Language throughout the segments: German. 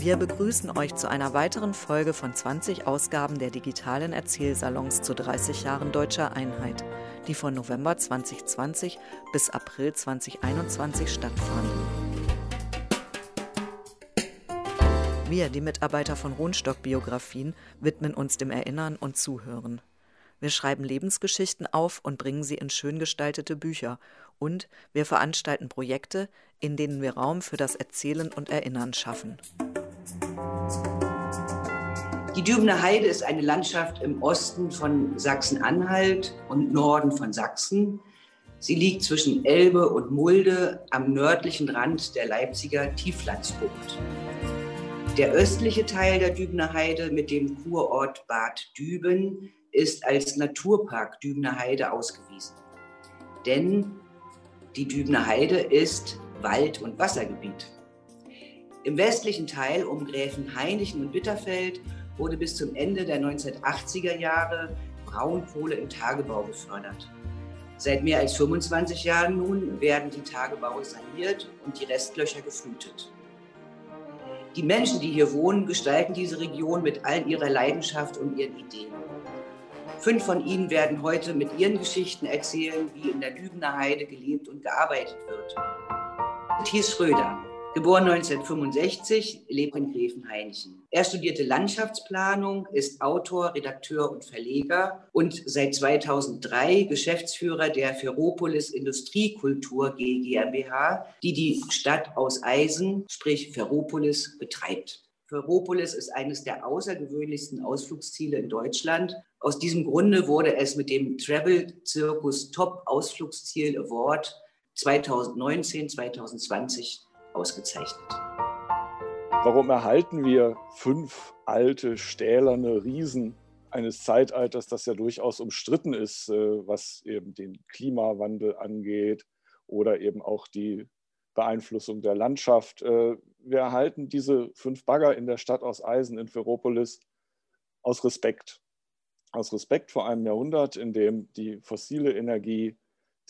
Wir begrüßen euch zu einer weiteren Folge von 20 Ausgaben der digitalen Erzählsalons zu 30 Jahren deutscher Einheit, die von November 2020 bis April 2021 stattfanden. Wir, die Mitarbeiter von Rohnstock Biografien, widmen uns dem Erinnern und Zuhören. Wir schreiben Lebensgeschichten auf und bringen sie in schön gestaltete Bücher. Und wir veranstalten Projekte, in denen wir Raum für das Erzählen und Erinnern schaffen. Die Dübener Heide ist eine Landschaft im Osten von Sachsen-Anhalt und Norden von Sachsen. Sie liegt zwischen Elbe und Mulde am nördlichen Rand der Leipziger Tieflandsbucht. Der östliche Teil der Dübener Heide mit dem Kurort Bad Düben ist als Naturpark Dübener Heide ausgewiesen. Denn die Dübener Heide ist Wald- und Wassergebiet. Im westlichen Teil um Gräfen Hainichen und Bitterfeld wurde bis zum Ende der 1980er Jahre Braunkohle im Tagebau gefördert. Seit mehr als 25 Jahren nun werden die Tagebaue saniert und die Restlöcher geflutet. Die Menschen, die hier wohnen, gestalten diese Region mit all ihrer Leidenschaft und ihren Ideen. Fünf von ihnen werden heute mit ihren Geschichten erzählen, wie in der Lübener Heide gelebt und gearbeitet wird. Thies Schröder, geboren 1965, lebt in Gräfenhainchen. Er studierte Landschaftsplanung, ist Autor, Redakteur und Verleger und seit 2003 Geschäftsführer der Ferropolis Industriekultur GmbH, die die Stadt aus Eisen, sprich Ferropolis, betreibt. Ferropolis ist eines der außergewöhnlichsten Ausflugsziele in Deutschland. Aus diesem Grunde wurde es mit dem Travel Circus Top Ausflugsziel Award 2019-2020 ausgezeichnet. Warum erhalten wir fünf alte, stählerne Riesen eines Zeitalters, das ja durchaus umstritten ist, äh, was eben den Klimawandel angeht oder eben auch die Beeinflussung der Landschaft. Äh, wir erhalten diese fünf Bagger in der Stadt aus Eisen in Ferropolis aus Respekt. Aus Respekt vor einem Jahrhundert, in dem die fossile Energie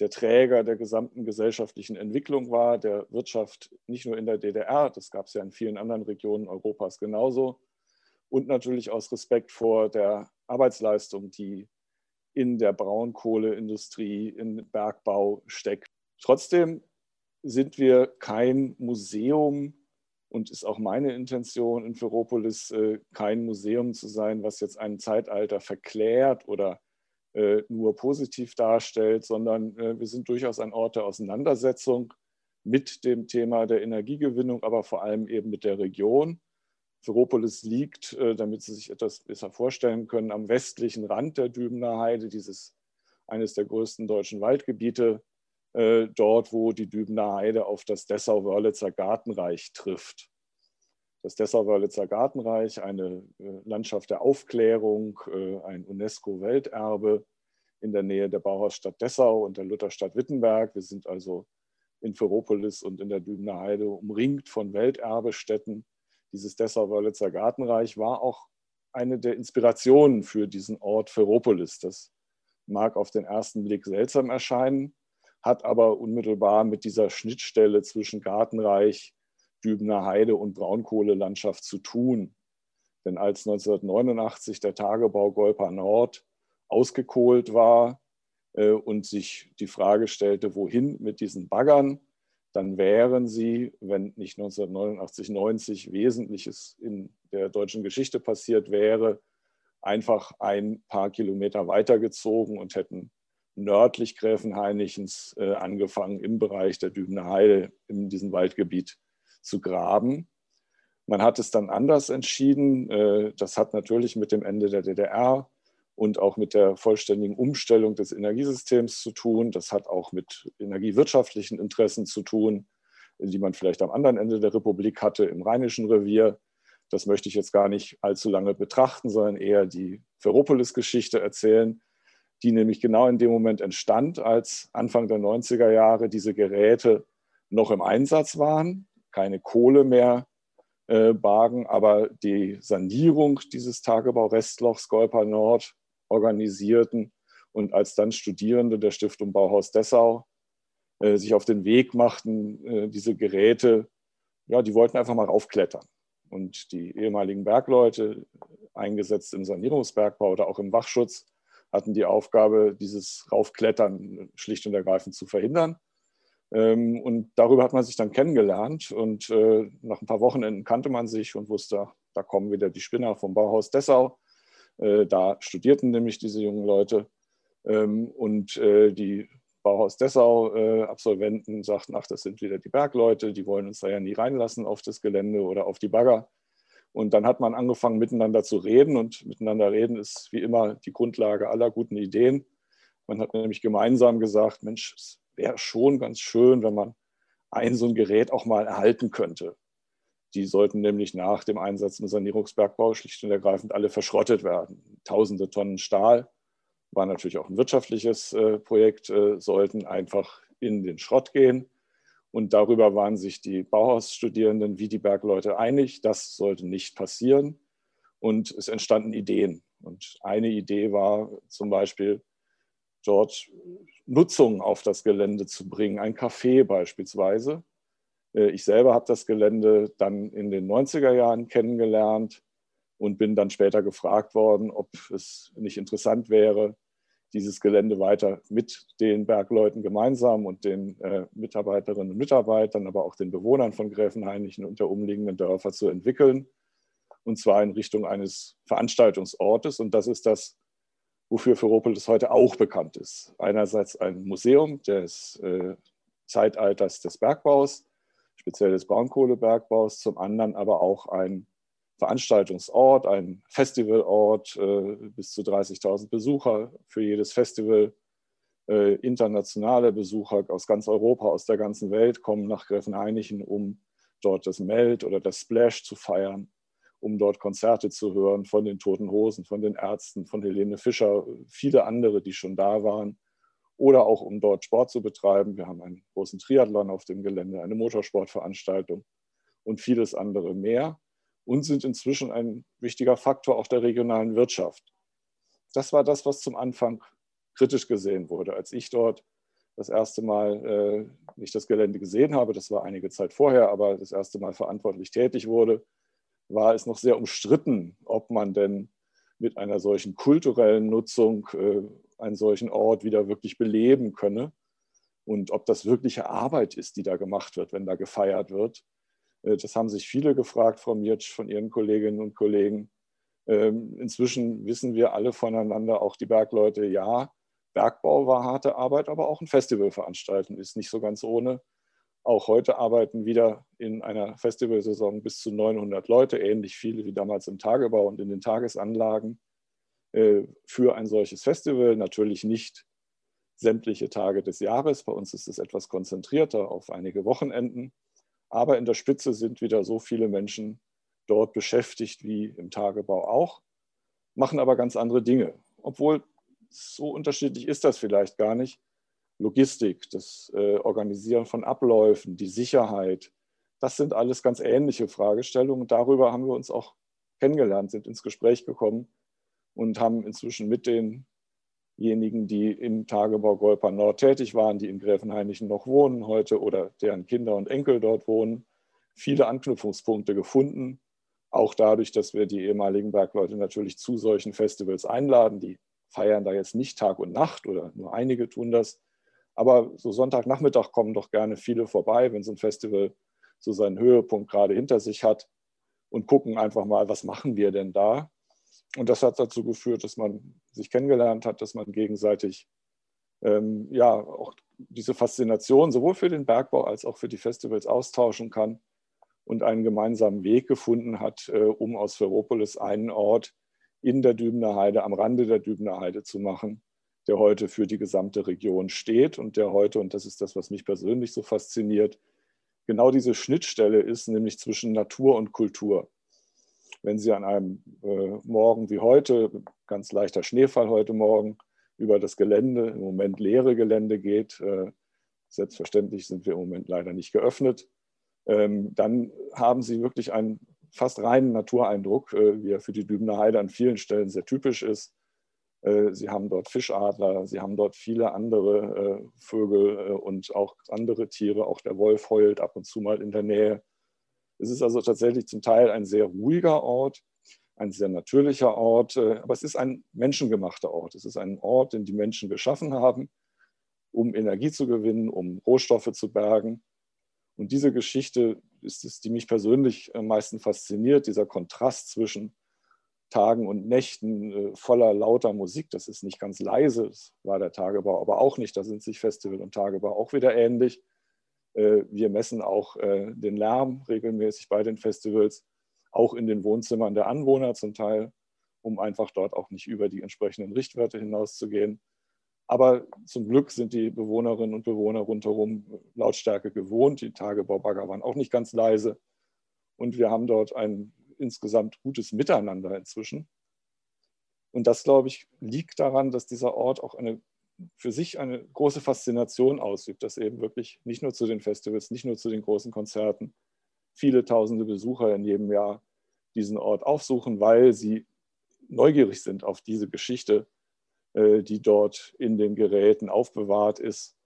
der Träger der gesamten gesellschaftlichen Entwicklung war, der Wirtschaft nicht nur in der DDR, das gab es ja in vielen anderen Regionen Europas genauso, und natürlich aus Respekt vor der Arbeitsleistung, die in der Braunkohleindustrie, im Bergbau steckt. Trotzdem sind wir kein Museum und ist auch meine Intention in Ferropolis, äh, kein Museum zu sein, was jetzt ein Zeitalter verklärt oder nur positiv darstellt, sondern äh, wir sind durchaus ein Ort der Auseinandersetzung mit dem Thema der Energiegewinnung, aber vor allem eben mit der Region. Ferropolis liegt, damit Sie sich etwas besser vorstellen können, am westlichen Rand der Dübener Heide, dieses eines der größten deutschen Waldgebiete äh, dort, wo die Dübener Heide auf das Dessau-Wörlitzer Gartenreich trifft. Das Dessau-Wörlitzer Gartenreich, eine äh, Landschaft der Aufklärung, äh, ein UNESCO-Welterbe in der Nähe der Bauhausstadt Dessau und der Lutherstadt Wittenberg. Wir sind also in Ferropolis und in der Dübener Heide umringt von Welterbestätten. Dieses Dessau-Wörlitzer Gartenreich war auch eine der Inspirationen für diesen Ort Ferropolis. Das mag auf den ersten Blick seltsam erscheinen, hat aber unmittelbar mit dieser Schnittstelle zwischen Gartenreich, Dübener Heide und Braunkohlelandschaft zu tun. Denn als 1989 der Tagebau Golpa Nord ausgekohlt war äh, und sich die Frage stellte, wohin mit diesen Baggern, dann wären sie, wenn nicht 1989, 90 Wesentliches in der deutschen Geschichte passiert wäre, einfach ein paar Kilometer weitergezogen und hätten nördlich Gräfenhainichens äh, angefangen, im Bereich der Dübener Heide, in diesem Waldgebiet zu graben. Man hat es dann anders entschieden. Äh, das hat natürlich mit dem Ende der DDR und auch mit der vollständigen Umstellung des Energiesystems zu tun. Das hat auch mit energiewirtschaftlichen Interessen zu tun, die man vielleicht am anderen Ende der Republik hatte, im Rheinischen Revier. Das möchte ich jetzt gar nicht allzu lange betrachten, sondern eher die Ferropolis-Geschichte erzählen die nämlich genau in dem Moment entstand, als Anfang der 90er Jahre diese Geräte noch im Einsatz waren, keine Kohle mehr äh, bargen, aber die Sanierung dieses Tagebau-Restlochs Golpa Nord organisierten und als dann Studierende der Stiftung Bauhaus Dessau äh, sich auf den Weg machten, äh, diese Geräte, ja, die wollten einfach mal raufklettern. Und die ehemaligen Bergleute, eingesetzt im Sanierungsbergbau oder auch im Wachschutz, hatten die Aufgabe, dieses Raufklettern schlicht und ergreifend zu verhindern. Ähm, und darüber hat man sich dann kennengelernt. Und äh, nach ein paar Wochenenden kannte man sich und wusste, da kommen wieder die Spinner vom Bauhaus Dessau. Äh, da studierten nämlich diese jungen Leute. Ähm, und äh, die Bauhaus Dessau-Absolventen sagten, ach, das sind wieder die Bergleute, die wollen uns da ja nie reinlassen auf das Gelände oder auf die Bagger. Und dann hat man angefangen, miteinander zu reden. Und miteinander reden ist wie immer die Grundlage aller guten Ideen. Man hat nämlich gemeinsam gesagt, Mensch, es wäre schon ganz schön, wenn man ein so ein Gerät auch mal erhalten könnte. Die sollten nämlich nach dem Einsatz im Sanierungsbergbau schlicht und ergreifend alle verschrottet werden. Tausende Tonnen Stahl, war natürlich auch ein wirtschaftliches äh, Projekt, äh, sollten einfach in den Schrott gehen. Und darüber waren sich die Bauhausstudierenden wie die Bergleute einig, das sollte nicht passieren. Und es entstanden Ideen. Und eine Idee war zum Beispiel, dort Nutzung auf das Gelände zu bringen, ein Café beispielsweise. Äh, ich selber habe das Gelände dann in den 90er Jahren kennengelernt und bin dann später gefragt worden, ob es nicht interessant wäre, dieses Gelände weiter mit den Bergleuten gemeinsam und den äh, Mitarbeiterinnen und Mitarbeitern, aber auch den Bewohnern von Gräfenhainichen und der umliegenden Dörfer zu entwickeln. Und zwar in Richtung eines Veranstaltungsortes. Und das ist das, wofür Ferropolis heute auch bekannt ist. Einerseits ein Museum des äh, Zeitalters des Bergbaus, speziell des Braunkohlebergbaus, zum anderen aber auch ein Veranstaltungsort, ein Festivalort, äh, bis zu 30.000 Besucher für jedes Festival. Äh, internationale Besucher aus ganz Europa, aus der ganzen Welt kommen nach Gräfenhainichen, um dort das Meld oder das Splash zu feiern, um dort Konzerte zu hören von den Toten Hosen, von den Ärzten, von Helene Fischer, viele andere, die schon da waren. Oder auch um dort Sport zu betreiben. Wir haben einen großen Triathlon auf dem Gelände, eine Motorsportveranstaltung und vieles andere mehr und sind inzwischen ein wichtiger Faktor auch der regionalen Wirtschaft. Das war das, was zum Anfang kritisch gesehen wurde. Als ich dort das erste Mal äh, nicht das Gelände gesehen habe, das war einige Zeit vorher, aber das erste Mal verantwortlich tätig wurde, war es noch sehr umstritten, ob man denn mit einer solchen kulturellen Nutzung äh, einen solchen Ort wieder wirklich beleben könne und ob das wirkliche Arbeit ist, die da gemacht wird, wenn da gefeiert wird. Äh, das haben sich viele gefragt, Frau Mirtsch, von Ihren Kolleginnen und Kollegen. Ähm, inzwischen wissen wir alle voneinander, auch die Bergleute, ja, Bergbau war harte Arbeit, aber auch ein Festival veranstalten ist nicht so ganz ohne. Auch heute arbeiten wieder in einer Festivalsaison bis zu 900 Leute, ähnlich viele wie damals im Tagebau und in den Tagesanlagen äh, für ein solches Festival. Natürlich nicht sämtliche Tage des Jahres. Bei uns ist es etwas konzentrierter auf einige Wochenenden. Aber in der Spitze sind wieder so viele Menschen dort beschäftigt wie im Tagebau auch, machen aber ganz andere Dinge. Obwohl so unterschiedlich ist das vielleicht gar nicht. Logistik, das äh, Organisieren von Abläufen, die Sicherheit, das sind alles ganz ähnliche Fragestellungen. Darüber haben wir uns auch kennengelernt, sind ins Gespräch gekommen und haben inzwischen mit den diejenigen, die im Tagebau Golper Nord tätig waren, die in Gräfenhainichen noch wohnen heute oder deren Kinder und Enkel dort wohnen, viele Anknüpfungspunkte gefunden. Auch dadurch, dass wir die ehemaligen Bergleute natürlich zu solchen Festivals einladen. Die feiern da jetzt nicht Tag und Nacht oder nur einige tun das. Aber so Sonntagnachmittag kommen doch gerne viele vorbei, wenn so ein Festival so seinen Höhepunkt gerade hinter sich hat und gucken einfach mal, was machen wir denn da? Und das hat dazu geführt, dass man sich kennengelernt hat, dass man gegenseitig ähm, ja auch diese Faszination sowohl für den Bergbau als auch für die Festivals austauschen kann und einen gemeinsamen Weg gefunden hat, äh, um aus Ferropolis einen Ort in der Dübener Heide, am Rande der Dübener Heide zu machen, der heute für die gesamte Region steht und der heute, und das ist das, was mich persönlich so fasziniert, genau diese Schnittstelle ist, nämlich zwischen Natur und Kultur wenn Sie an einem äh, Morgen wie heute, ganz leichter Schneefall heute Morgen, über das Gelände, im Moment leere Gelände geht, äh, selbstverständlich sind wir im Moment leider nicht geöffnet, ähm, dann haben Sie wirklich einen fast reinen Natureindruck, äh, wie er für die Dübener Heide an vielen Stellen sehr typisch ist. Äh, Sie haben dort Fischadler, Sie haben dort viele andere äh, Vögel äh, und auch andere Tiere. Auch der Wolf heult ab und zu mal in der Nähe. Es ist also tatsächlich zum Teil ein sehr ruhiger Ort, ein sehr natürlicher Ort, aber es ist ein menschengemachter Ort. Es ist ein Ort, den die Menschen geschaffen haben, um Energie zu gewinnen, um Rohstoffe zu bergen. Und diese Geschichte ist es, die mich persönlich am meisten fasziniert, dieser Kontrast zwischen Tagen und Nächten äh, voller lauter Musik. Das ist nicht ganz leise, das war der Tagebau aber auch nicht. Da sind sich Festival und Tagebau auch wieder ähnlich. Äh, wir messen auch äh, den Lärm regelmäßig bei den Festivals, auch in den Wohnzimmern der Anwohner zum Teil, um einfach dort auch nicht über die entsprechenden Richtwerte hinauszugehen. Aber zum Glück sind die Bewohnerinnen und Bewohner rundherum Lautstärke gewohnt. Die Tagebaubagger waren auch nicht ganz leise. Und wir haben dort ein insgesamt gutes Miteinander inzwischen. Und das, glaube ich, liegt daran, dass dieser Ort auch eine, für sich eine große Faszination ausübt, dass eben wirklich nicht nur zu den Festivals, nicht nur zu den großen Konzerten viele tausende Besucher in jedem Jahr diesen Ort aufsuchen, weil sie neugierig sind auf diese Geschichte, äh, die dort in den Geräten aufbewahrt ist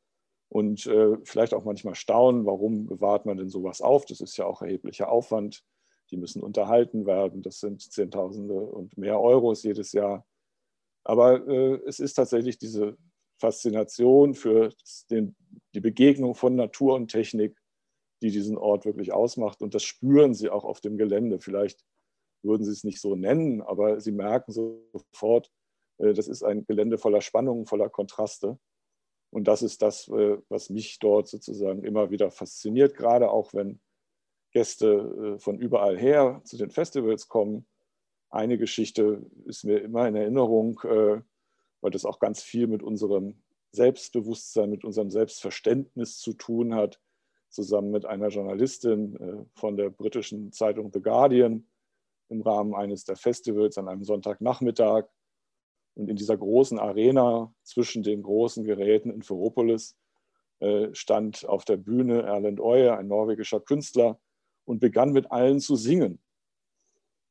und äh, vielleicht auch manchmal staunen, warum bewahrt man denn sowas auf? Das ist ja auch erheblicher Aufwand die müssen unterhalten werden. Das sind Zehntausende und mehr Euros jedes Jahr. Aber äh, es ist tatsächlich diese Faszination für den, die Begegnung von Natur und Technik, die diesen Ort wirklich ausmacht. Und das spüren sie auch auf dem Gelände. Vielleicht würden sie es nicht so nennen, aber sie merken sofort, äh, das ist ein Gelände voller Spannungen, voller Kontraste. Und das ist das, äh, was mich dort sozusagen immer wieder fasziniert, gerade auch wenn Gäste äh, von überall her zu den Festivals kommen. Eine Geschichte ist mir immer in Erinnerung, äh, weil das auch ganz viel mit unserem Selbstbewusstsein, mit unserem Selbstverständnis zu tun hat, zusammen mit einer Journalistin äh, von der britischen Zeitung The Guardian im Rahmen eines der Festivals an einem Sonntagnachmittag. Und in dieser großen Arena zwischen den großen Geräten in Ferropolis stand auf der Bühne Erlend Oye, ein norwegischer Künstler, und begann mit allen zu singen.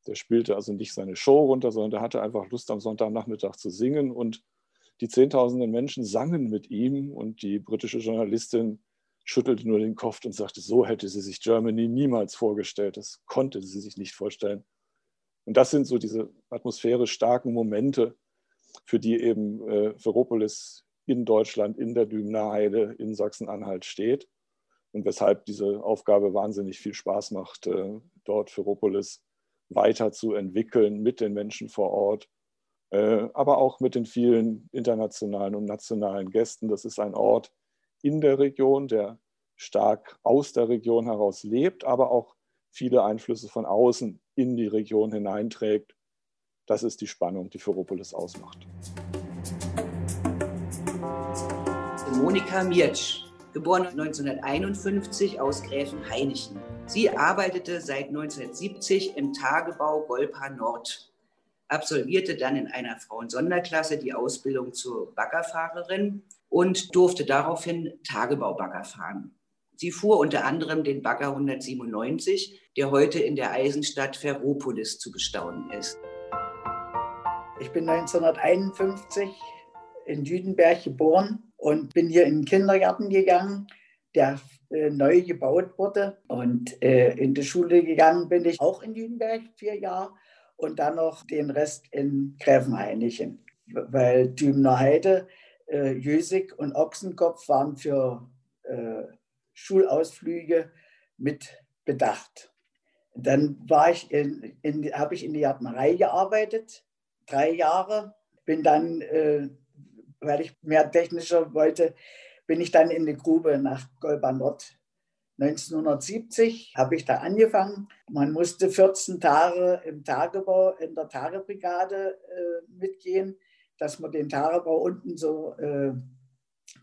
Der spielte also nicht seine Show runter, sondern der hatte einfach Lust, am Sonntagnachmittag zu singen. Und die Zehntausenden Menschen sangen mit ihm. Und die britische Journalistin schüttelte nur den Kopf und sagte, so hätte sie sich Germany niemals vorgestellt. Das konnte sie sich nicht vorstellen. Und das sind so diese atmosphärisch starken Momente, für die eben äh, in Deutschland, in der Dübener Heide, in Sachsen-Anhalt steht und weshalb diese Aufgabe wahnsinnig viel Spaß macht, äh, dort Ferropolis weiterzuentwickeln mit den Menschen vor Ort, äh, aber auch mit den vielen internationalen und nationalen Gästen. Das ist ein Ort in der Region, der stark aus der Region heraus lebt, aber auch viele Einflüsse von außen in die Region hineinträgt. Das ist die Spannung, die Ferropolis ausmacht. Monika Miertsch geboren 1951 aus Gräfenhainichen. Sie arbeitete seit 1970 im Tagebau Golpa Nord, absolvierte dann in einer Frauensonderklasse die Ausbildung zur Baggerfahrerin und durfte daraufhin Tagebaubagger fahren. Sie fuhr unter anderem den Bagger 197, der heute in der Eisenstadt Ferropolis zu bestaunen ist. Ich bin 1951 in Jüdenberg geboren und bin hier in den Kindergarten gegangen, der äh, neu gebaut wurde. Und äh, in die Schule gegangen bin ich auch in Jüdenberg vier Jahre und dann noch den Rest in Gräfenhainichen, weil Dübener Heide, äh, Jösig und Ochsenkopf waren für äh, Schulausflüge mit bedacht. Dann war ich in, in, habe ich in der Gärtnerei gearbeitet, drei Jahre, bin dann äh, weil ich mehr technischer wollte, bin ich dann in die Grube nach Golbanot. 1970 habe ich da angefangen. Man musste 14 Tage im Tagebau in der Tagebrigade äh, mitgehen, dass man den Tagebau unten so äh,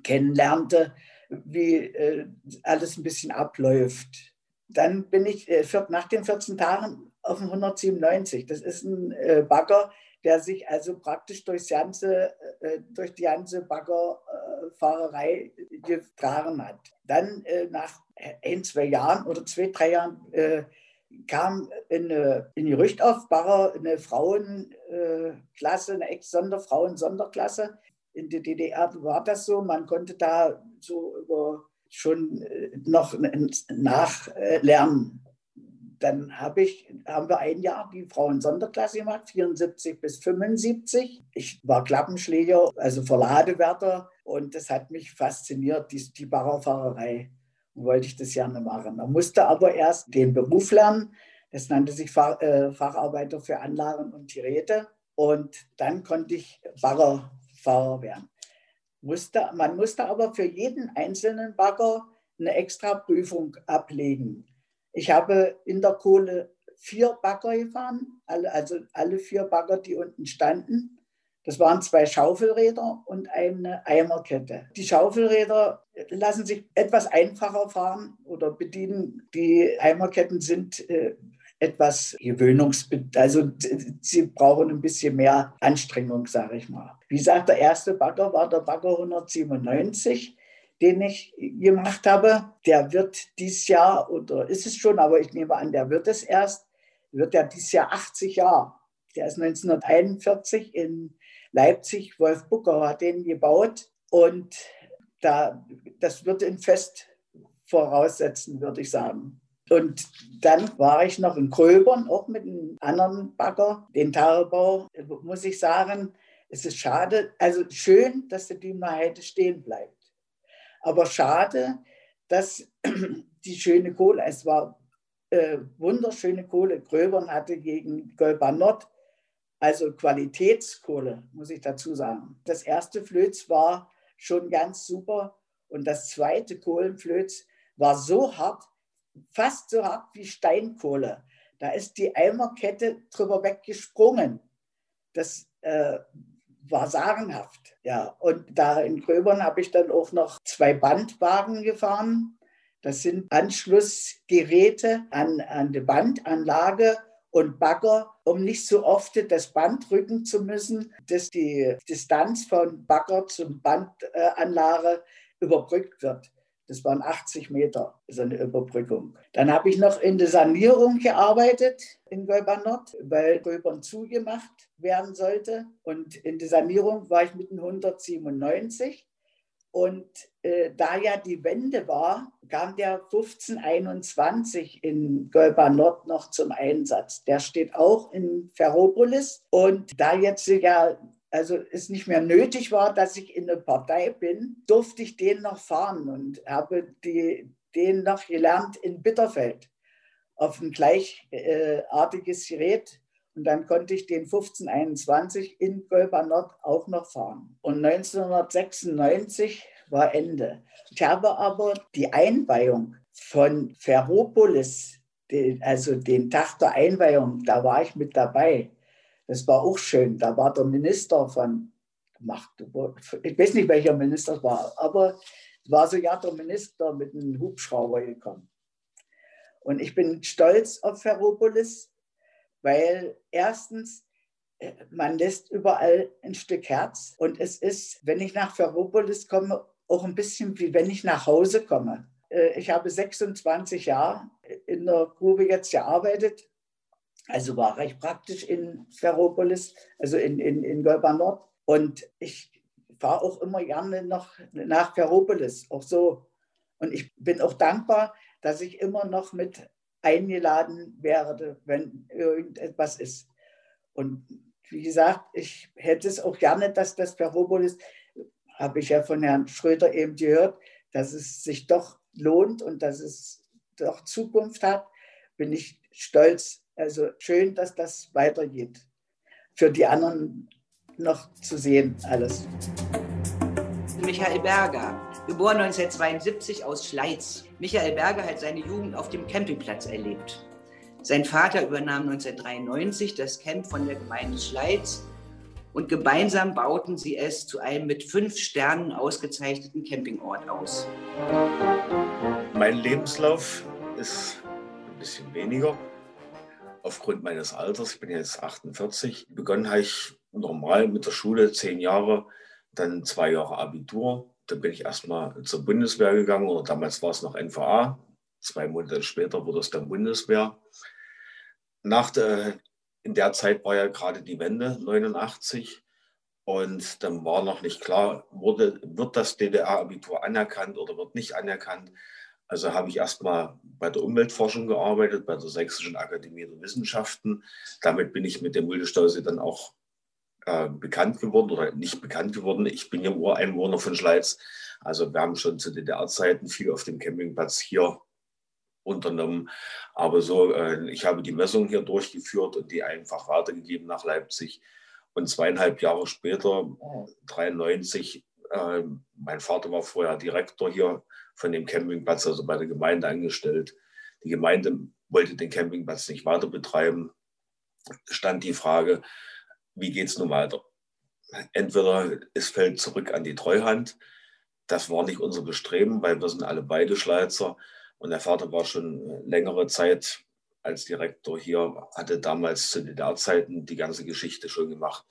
kennenlernte, wie äh, alles ein bisschen abläuft. Dann bin ich äh, nach den 14 Tagen auf dem 197. Das ist ein äh, Bagger, der sich also praktisch durchs ganze, äh, durch die ganze Baggerfahrerei getragen hat. Dann äh, nach ein, zwei Jahren oder zwei, drei Jahren äh, kam in, in Gerücht auf Bagger eine Frauenklasse, eine Ex-Sonderfrauen-Sonderklasse. In der DDR war das so, man konnte da so über schon noch nachlernen. Dann hab ich, haben wir ein Jahr die Frauen-Sonderklasse gemacht, 74 bis 75. Ich war Klappenschläger, also Verladewärter und das hat mich fasziniert, die, die Baggerfahrerei. Wollte ich das gerne machen. Man musste aber erst den Beruf lernen. Das nannte sich Fach, äh, Facharbeiter für Anlagen und Geräte. Und dann konnte ich Baggerfahrer werden. Musste, man musste aber für jeden einzelnen Bagger eine extra Prüfung ablegen. Ich habe in der Kohle vier Bagger gefahren, also alle vier Bagger, die unten standen. Das waren zwei Schaufelräder und eine Eimerkette. Die Schaufelräder lassen sich etwas einfacher fahren oder bedienen. Die Eimerketten sind äh, etwas gewöhnungsbedürftig, also sie brauchen ein bisschen mehr Anstrengung, sage ich mal. Wie gesagt, der erste Bagger war der Bagger 197 den ich gemacht habe, der wird dieses Jahr, oder ist es schon, aber ich nehme an, der wird es erst, wird er dieses Jahr 80 Jahre. Der ist 1941 in Leipzig, Wolf Bucker hat den gebaut und da, das wird ein Fest voraussetzen, würde ich sagen. Und dann war ich noch in Gröbern, auch mit einem anderen Bagger, den Tagebau, muss ich sagen, es ist schade, also schön, dass der Dümner Heide stehen bleibt. Aber schade, dass die schöne Kohle, es war äh, wunderschöne Kohle, Gröbern hatte gegen Golbanot, also Qualitätskohle, muss ich dazu sagen. Das erste Flöz war schon ganz super und das zweite Kohlenflöz war so hart, fast so hart wie Steinkohle. Da ist die Eimerkette drüber weggesprungen. Das äh, war sagenhaft. Ja, und da in Gröbern habe ich dann auch noch zwei Bandwagen gefahren. Das sind Anschlussgeräte an, an die Bandanlage und Bagger, um nicht so oft das Band rücken zu müssen, dass die Distanz von Bagger zum Bandanlage überbrückt wird. Das waren 80 Meter, so eine Überbrückung. Dann habe ich noch in der Sanierung gearbeitet in Gölbern Nord, weil Gölbern zugemacht werden sollte. Und in der Sanierung war ich mit 197. Und äh, da ja die Wende war, kam der 1521 in Gölbern Nord noch zum Einsatz. Der steht auch in Ferropolis. Und da jetzt ja also es nicht mehr nötig war, dass ich in der Partei bin, durfte ich den noch fahren und habe die, den noch gelernt in Bitterfeld auf ein gleichartiges Gerät. Und dann konnte ich den 1521 in Nord auch noch fahren. Und 1996 war Ende. Ich habe aber die Einweihung von Ferropolis, also den Tag der Einweihung, da war ich mit dabei. Das war auch schön. Da war der Minister von Magdeburg, ich weiß nicht, welcher Minister es war, aber es war so ja der Minister mit einem Hubschrauber gekommen. Und ich bin stolz auf Ferropolis, weil erstens, äh, man lässt überall ein Stück Herz. Und es ist, wenn ich nach Ferropolis komme, auch ein bisschen wie wenn ich nach Hause komme. Äh, ich habe 26 Jahre in der Grube jetzt gearbeitet also war recht praktisch in Ferropolis, also in, in, in Golba Nord. Und ich fahre auch immer gerne noch nach Ferropolis, auch so. Und ich bin auch dankbar, dass ich immer noch mit eingeladen werde, wenn irgendetwas ist. Und wie gesagt, ich hätte es auch gerne, dass das Ferropolis, habe ich ja von Herrn Schröder eben gehört, dass es sich doch lohnt und dass es doch Zukunft hat, bin ich stolz also schön, dass das weitergeht. Für die anderen noch zu sehen, alles. Michael Berger, geboren 1972 aus Schleiz. Michael Berger hat seine Jugend auf dem Campingplatz erlebt. Sein Vater übernahm 1993 das Camp von der Gemeinde Schleiz und gemeinsam bauten sie es zu einem mit fünf Sternen ausgezeichneten Campingort aus. Mein Lebenslauf ist ein bisschen weniger aufgrund meines Alters, ich bin jetzt 48, begonnen habe ich normal mit der Schule, zehn Jahre, dann zwei Jahre Abitur. Dann bin ich erstmal zur Bundeswehr gegangen, oder damals war es noch NVA. Zwei Monate später wurde es dann Bundeswehr. Nach der, in der Zeit war ja gerade die Wende, 89. Und dann war noch nicht klar, wurde, wird das DDR-Abitur anerkannt oder wird nicht anerkannt. Also habe ich erstmal bei der Umweltforschung gearbeitet, bei der Sächsischen Akademie der Wissenschaften. Damit bin ich mit dem Muldenstausee dann auch äh, bekannt geworden oder nicht bekannt geworden. Ich bin ja Ureinwohner von Schleiz. Also wir haben schon zu DDR-Zeiten viel auf dem Campingplatz hier unternommen. Aber so, äh, ich habe die Messung hier durchgeführt und die einfach weitergegeben nach Leipzig. Und zweieinhalb Jahre später, 1993, äh, mein Vater war vorher Direktor hier von dem Campingplatz, also bei der Gemeinde angestellt. Die Gemeinde wollte den Campingplatz nicht weiter betreiben. Stand die Frage, wie geht es nun weiter? Entweder es fällt zurück an die Treuhand. Das war nicht unser Bestreben, weil wir sind alle beide Schleizer. Und der Vater war schon längere Zeit als Direktor hier, hatte damals zu DDR-Zeiten die ganze Geschichte schon gemacht.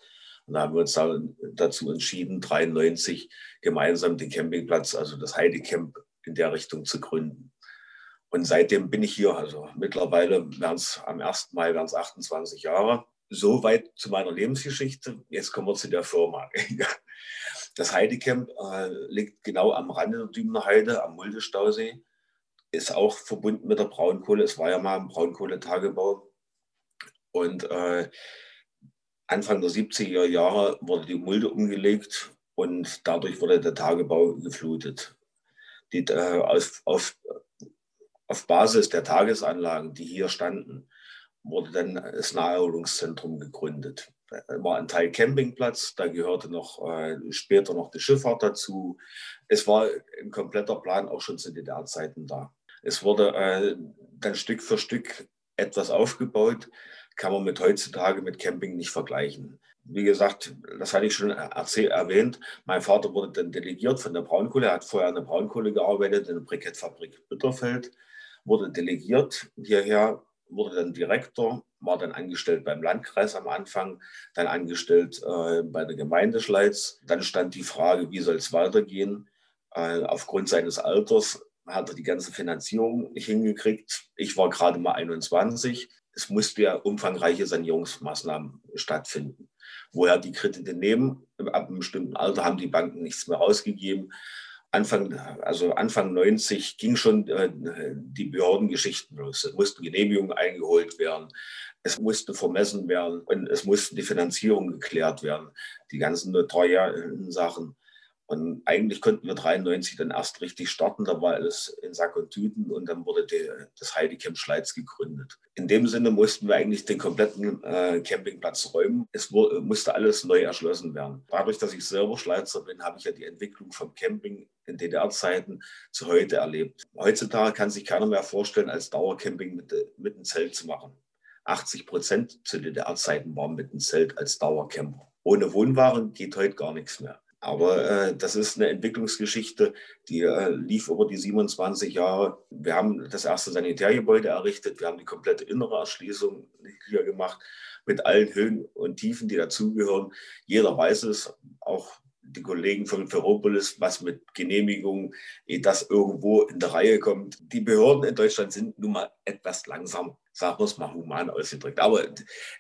Und da haben wir uns dazu entschieden, 1993 gemeinsam den Campingplatz, also das Heidecamp, in der Richtung zu gründen. Und seitdem bin ich hier. Also mittlerweile werden es am 1. Mai werden es 28 Jahre. Soweit zu meiner Lebensgeschichte. Jetzt kommen wir zu der Firma. Das Heidecamp äh, liegt genau am Rande der Dübener Heide, am Mulde-Stausee. Ist auch verbunden mit der Braunkohle. Es war ja mal ein Braunkohletagebau. Und äh, Anfang der 70er Jahre wurde die Mulde umgelegt und dadurch wurde der Tagebau geflutet. Die, äh, auf, auf, auf Basis der Tagesanlagen, die hier standen, wurde dann das Naherholungszentrum gegründet. War ein Teil Campingplatz, da gehörte noch äh, später noch die Schifffahrt dazu. Es war ein kompletter Plan auch schon zu DDR-Zeiten da. Es wurde äh, dann Stück für Stück etwas aufgebaut, kann man mit heutzutage mit Camping nicht vergleichen. Wie gesagt, das hatte ich schon erwähnt. Mein Vater wurde dann delegiert von der Braunkohle. Er hat vorher an der Braunkohle gearbeitet, in der Brikettfabrik Bitterfeld. Wurde delegiert hierher wurde dann Direktor, war dann angestellt beim Landkreis am Anfang, dann angestellt äh, bei der Gemeinde Schleiz. Dann stand die Frage, wie soll es weitergehen? Äh, aufgrund seines Alters hat er die ganze Finanzierung nicht hingekriegt. Ich war gerade mal 21. Es musste ja umfangreiche Sanierungsmaßnahmen stattfinden. Woher die Kredite nehmen, ab einem bestimmten Alter haben die Banken nichts mehr ausgegeben. Anfang, also Anfang 90 ging schon äh, die Behördengeschichten los. Es mussten Genehmigungen eingeholt werden, es musste vermessen werden und es mussten die Finanzierung geklärt werden, die ganzen teuren Sachen. Und eigentlich konnten wir 93 dann erst richtig starten. Da war alles in Sack und Tüten und dann wurde die, das Heidecamp Schleiz gegründet. In dem Sinne mussten wir eigentlich den kompletten äh, Campingplatz räumen. Es musste alles neu erschlossen werden. Dadurch, dass ich selber Schleizer bin, habe ich ja die Entwicklung vom Camping in DDR-Zeiten zu heute erlebt. Heutzutage kann sich keiner mehr vorstellen, als Dauercamping mit, mit einem Zelt zu machen. 80 Prozent zu DDR-Zeiten waren mit einem Zelt als Dauercamper. Ohne Wohnwaren geht heute gar nichts mehr. Aber äh, das ist eine Entwicklungsgeschichte, die äh, lief über die 27 Jahre. Wir haben das erste Sanitärgebäude errichtet, wir haben die komplette innere Erschließung hier gemacht, mit allen Höhen und Tiefen, die dazugehören. Jeder weiß es, auch die Kollegen von Ferropolis, was mit Genehmigungen, ehe das irgendwo in der Reihe kommt. Die Behörden in Deutschland sind nun mal etwas langsam sagen wir es mal human ausgedrückt. Aber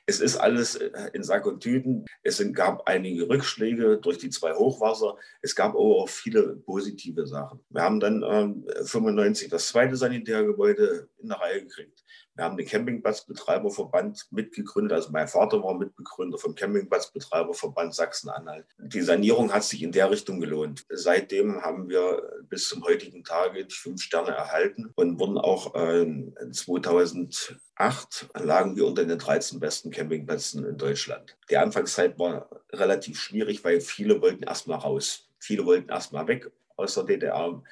es ist alles äh, in Sack und Tüten. Es gab einige Rückschläge durch die zwei Hochwasser. Es gab aber auch viele positive Sachen. Wir haben dann äh, 95 das zweite Sanitärgebäude in der Reihe gekriegt. Wir haben den Campingplatzbetreiberverband mitgegründet. Also mein Vater war Mitbegründer vom Campingplatzbetreiberverband Sachsen-Anhalt. Die Sanierung hat sich in der Richtung gelohnt. Seitdem haben wir bis zum heutigen Tage die fünf Sterne erhalten und wurden auch äh, 2008 lagen wir unter den 13 besten Campingplätzen in Deutschland. Die Anfangszeit war relativ schwierig, weil viele wollten erstmal raus. Viele wollten erstmal weg aus der DDR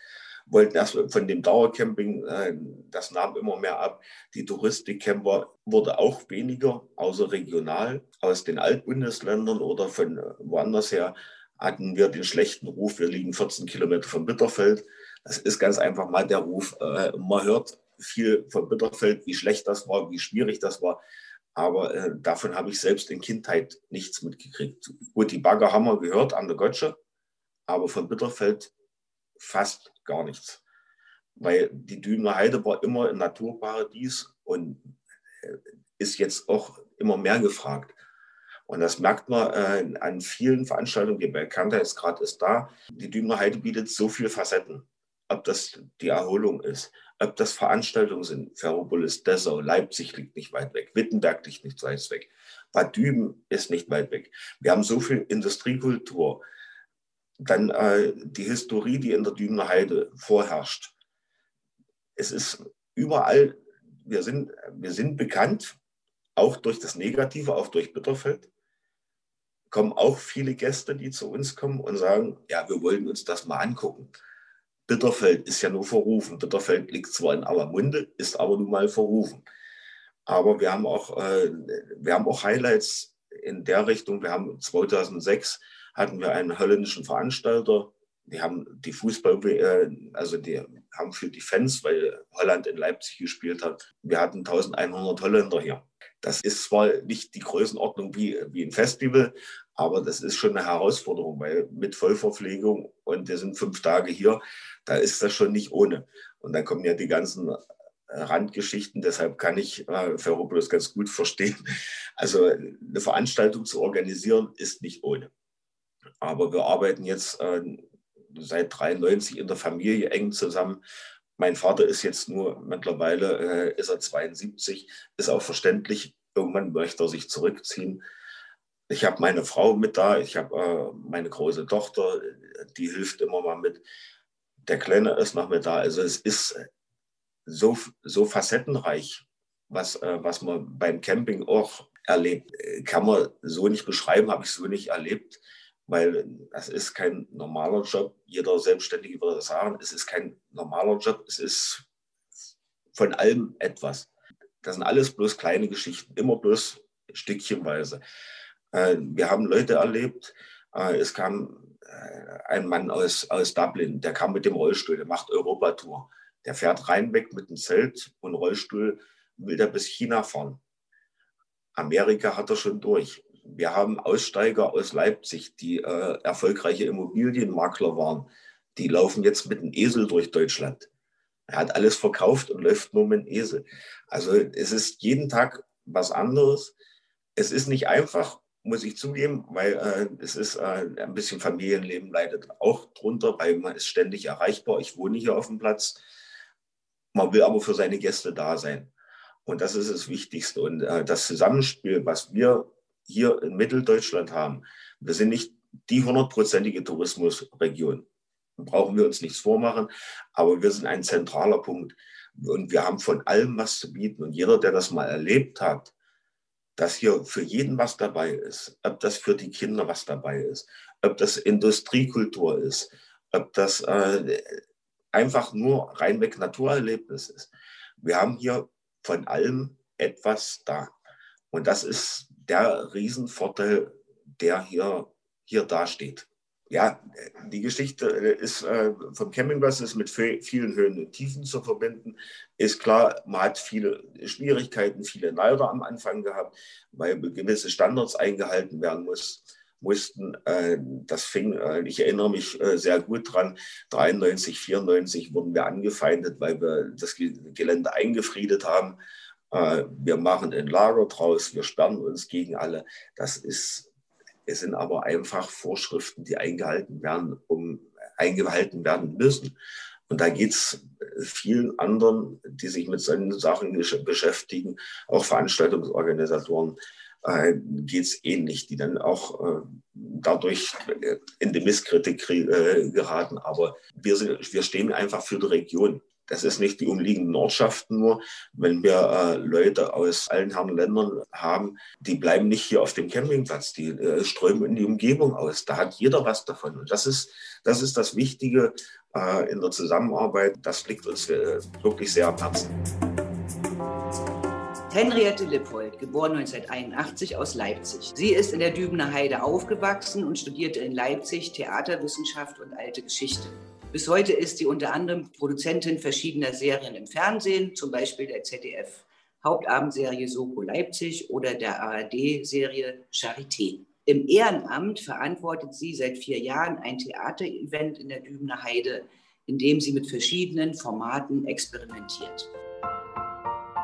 wollten erst von dem Dauercamping, äh, das nahm immer mehr ab. Die Touristikcamper wurde auch weniger, außer regional. Aus den Altbundesländern oder von woanders her hatten wir den schlechten Ruf, wir liegen 14 Kilometer vom Bitterfeld. Das ist ganz einfach mal der Ruf. Äh, man hört viel von Bitterfeld, wie schlecht das war, wie schwierig das war. Aber äh, davon habe ich selbst in Kindheit nichts mitgekriegt. Gut, die Bagger haben wir gehört an der Gotsche, aber von Bitterfeld fast gar nichts. Weil die Düner Heide war immer ein Naturparadies und äh, ist jetzt auch immer mehr gefragt. Und das merkt man äh, an vielen Veranstaltungen. Die jetzt gerade ist da. Die Düner Heide bietet so viele Facetten. ob das die Erholung ist, ob das Veranstaltungen sind. Ferropolis, Dessau, Leipzig liegt nicht weit weg, Wittenberg liegt nicht weit weg, Bad Düben ist nicht weit weg. Wir haben so viel Industriekultur. Dann äh, die Historie, die in der Dübener Heide vorherrscht. Es ist überall, wir sind, wir sind bekannt, auch durch das Negative, auch durch Bitterfeld kommen auch viele Gäste, die zu uns kommen und sagen, ja, wir wollen uns das mal angucken. Bitterfeld ist ja nur verrufen. Bitterfeld liegt zwar in aller Munde, ist aber nun mal verrufen. Aber wir haben auch, äh, wir haben auch Highlights in der Richtung. Wir haben 2006 hatten wir einen holländischen Veranstalter. Die haben die Fußball, äh, also die haben für die Fans, weil Holland in Leipzig gespielt hat. Wir hatten 1100 Holländer hier. Das ist zwar nicht die Größenordnung wie, wie ein Festival, aber das ist schon eine Herausforderung, weil mit Vollverpflegung und wir sind fünf Tage hier, da ist das schon nicht ohne. Und dann kommen ja die ganzen äh, Randgeschichten, deshalb kann ich äh, Ferropolis ganz gut verstehen. Also eine Veranstaltung zu organisieren ist nicht ohne. Aber wir arbeiten jetzt äh, seit 93 in der Familie eng zusammen. Mein Vater ist jetzt nur mittlerweile, äh, ist er 72, ist auch verständlich. Irgendwann möchte er sich zurückziehen. Ich habe meine Frau mit da, ich habe äh, meine große Tochter, die hilft immer mal mit. Der Kleine ist noch mit da. Also es ist so, so facettenreich, was, äh, was man beim Camping auch erlebt. Kann man so nicht beschreiben, habe ich so nicht erlebt, weil das ist kein normaler Job. Jeder Selbstständige würde sagen, es ist kein normaler Job, es ist von allem etwas. Das sind alles bloß kleine Geschichten, immer bloß stückchenweise. Äh, wir haben Leute erlebt, äh, es kam äh, ein Mann aus, aus Dublin, der kam mit dem Rollstuhl, der macht Europatour. Der fährt reinweg mit dem Zelt und Rollstuhl, will der bis China fahren. Amerika hat er schon durch. Wir haben Aussteiger aus Leipzig, die äh, erfolgreiche Immobilienmakler waren. Die laufen jetzt mit einem Esel durch Deutschland. Er hat alles verkauft und läuft nur mit einem Esel. Also es ist jeden Tag was anderes. Es ist nicht einfach muss ich zugeben, weil äh, es ist äh, ein bisschen Familienleben leidet auch drunter, weil man ist ständig erreichbar. Ich wohne hier auf dem Platz. Man will aber für seine Gäste da sein. Und das ist das Wichtigste. Und äh, das Zusammenspiel, was wir hier in Mitteldeutschland haben, wir sind nicht die hundertprozentige Tourismusregion. Brauchen wir uns nichts vormachen, aber wir sind ein zentraler Punkt. Und wir haben von allem was zu bieten. Und jeder, der das mal erlebt hat, dass hier für jeden was dabei ist, ob das für die Kinder was dabei ist, ob das Industriekultur ist, ob das äh, einfach nur reinweg Naturerlebnis ist. Wir haben hier von allem etwas da. Und das ist der Riesenvorteil, der hier, hier dasteht ja, die Geschichte ist äh, vom Campingplatz ist mit vielen Höhen und Tiefen zu verbinden. Ist klar, man hat viele Schwierigkeiten, viele Neider am Anfang gehabt, weil gewisse Standards eingehalten werden muss, mussten. Äh, das fing, äh, ich erinnere mich äh, sehr gut dran, 93, 94 wurden wir angefeindet, weil wir das Gelände eingefriedet haben. Äh, wir machen ein Lager draus, wir sperren uns gegen alle. Das ist es sind aber einfach Vorschriften, die eingehalten werden, um eingehalten werden müssen. Und da geht es vielen anderen, die sich mit solchen Sachen beschäftigen, auch Veranstaltungsorganisatoren, äh, geht es ähnlich, die dann auch äh, dadurch in die Misskritik äh, geraten. Aber wir, sind, wir stehen einfach für die Region das ist nicht die umliegenden Ortschaften nur. Wenn wir äh, Leute aus allen Herren Ländern haben, die bleiben nicht hier auf dem Campingplatz, die äh, strömen in die Umgebung aus. Da hat jeder was davon. Und das ist das, ist das Wichtige äh, in der Zusammenarbeit. Das liegt uns äh, wirklich sehr am Herzen. Henriette Lippold, geboren 1981 aus Leipzig. Sie ist in der Dübener Heide aufgewachsen und studierte in Leipzig Theaterwissenschaft und alte Geschichte. Bis heute ist sie unter anderem Produzentin verschiedener Serien im Fernsehen, zum Beispiel der ZDF Hauptabendserie Soko Leipzig oder der ARD-Serie Charité. Im Ehrenamt verantwortet sie seit vier Jahren ein Theaterevent in der Dübener Heide, in dem sie mit verschiedenen Formaten experimentiert.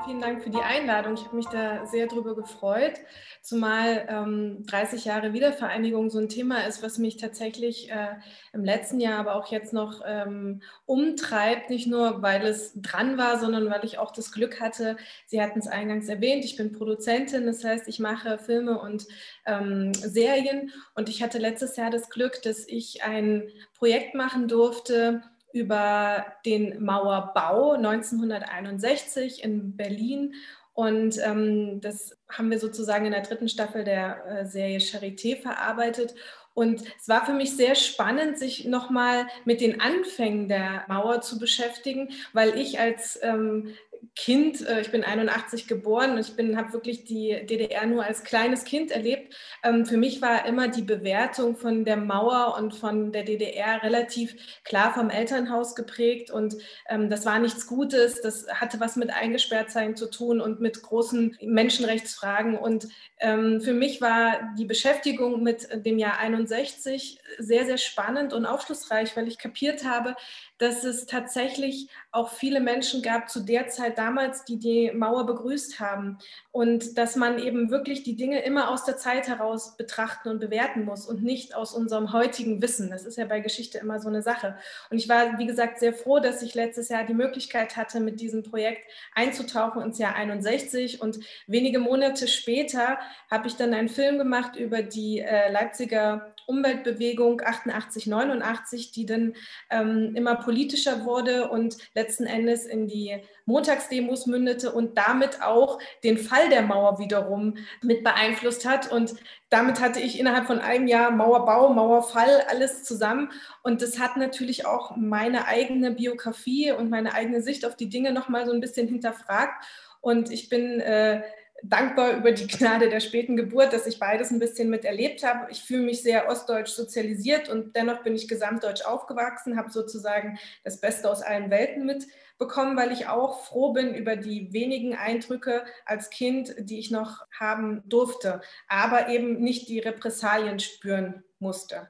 Vielen Dank für die Einladung. Ich habe mich da sehr drüber gefreut, zumal ähm, 30 Jahre Wiedervereinigung so ein Thema ist, was mich tatsächlich äh, im letzten Jahr, aber auch jetzt noch ähm, umtreibt. Nicht nur, weil es dran war, sondern weil ich auch das Glück hatte. Sie hatten es eingangs erwähnt. Ich bin Produzentin, das heißt, ich mache Filme und ähm, Serien. Und ich hatte letztes Jahr das Glück, dass ich ein Projekt machen durfte über den Mauerbau 1961 in Berlin. Und ähm, das haben wir sozusagen in der dritten Staffel der äh, Serie Charité verarbeitet. Und es war für mich sehr spannend, sich nochmal mit den Anfängen der Mauer zu beschäftigen, weil ich als ähm, Kind, äh, ich bin 81 geboren und ich habe wirklich die DDR nur als kleines Kind erlebt. Ähm, für mich war immer die Bewertung von der Mauer und von der DDR relativ klar vom Elternhaus geprägt und ähm, das war nichts Gutes. Das hatte was mit Eingesperrtsein zu tun und mit großen Menschenrechtsfragen. Und ähm, für mich war die Beschäftigung mit dem Jahr 61 sehr, sehr spannend und aufschlussreich, weil ich kapiert habe, dass es tatsächlich auch viele Menschen gab zu der Zeit damals, die die Mauer begrüßt haben. Und dass man eben wirklich die Dinge immer aus der Zeit heraus betrachten und bewerten muss und nicht aus unserem heutigen Wissen. Das ist ja bei Geschichte immer so eine Sache. Und ich war, wie gesagt, sehr froh, dass ich letztes Jahr die Möglichkeit hatte, mit diesem Projekt einzutauchen ins Jahr 61. Und wenige Monate später habe ich dann einen Film gemacht über die äh, Leipziger Umweltbewegung 88, 89, die dann ähm, immer politischer wurde und letzten Endes in die Montagsdemos mündete und damit auch den Fall der Mauer wiederum mit beeinflusst hat. Und damit hatte ich innerhalb von einem Jahr Mauerbau, Mauerfall, alles zusammen. Und das hat natürlich auch meine eigene Biografie und meine eigene Sicht auf die Dinge nochmal so ein bisschen hinterfragt. Und ich bin äh, dankbar über die Gnade der späten Geburt, dass ich beides ein bisschen miterlebt habe. Ich fühle mich sehr ostdeutsch sozialisiert und dennoch bin ich gesamtdeutsch aufgewachsen, habe sozusagen das Beste aus allen Welten mitbekommen, weil ich auch froh bin über die wenigen Eindrücke als Kind, die ich noch haben durfte, aber eben nicht die Repressalien spüren musste.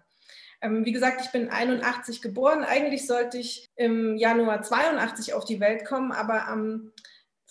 Ähm, wie gesagt, ich bin 81 geboren. Eigentlich sollte ich im Januar 82 auf die Welt kommen, aber am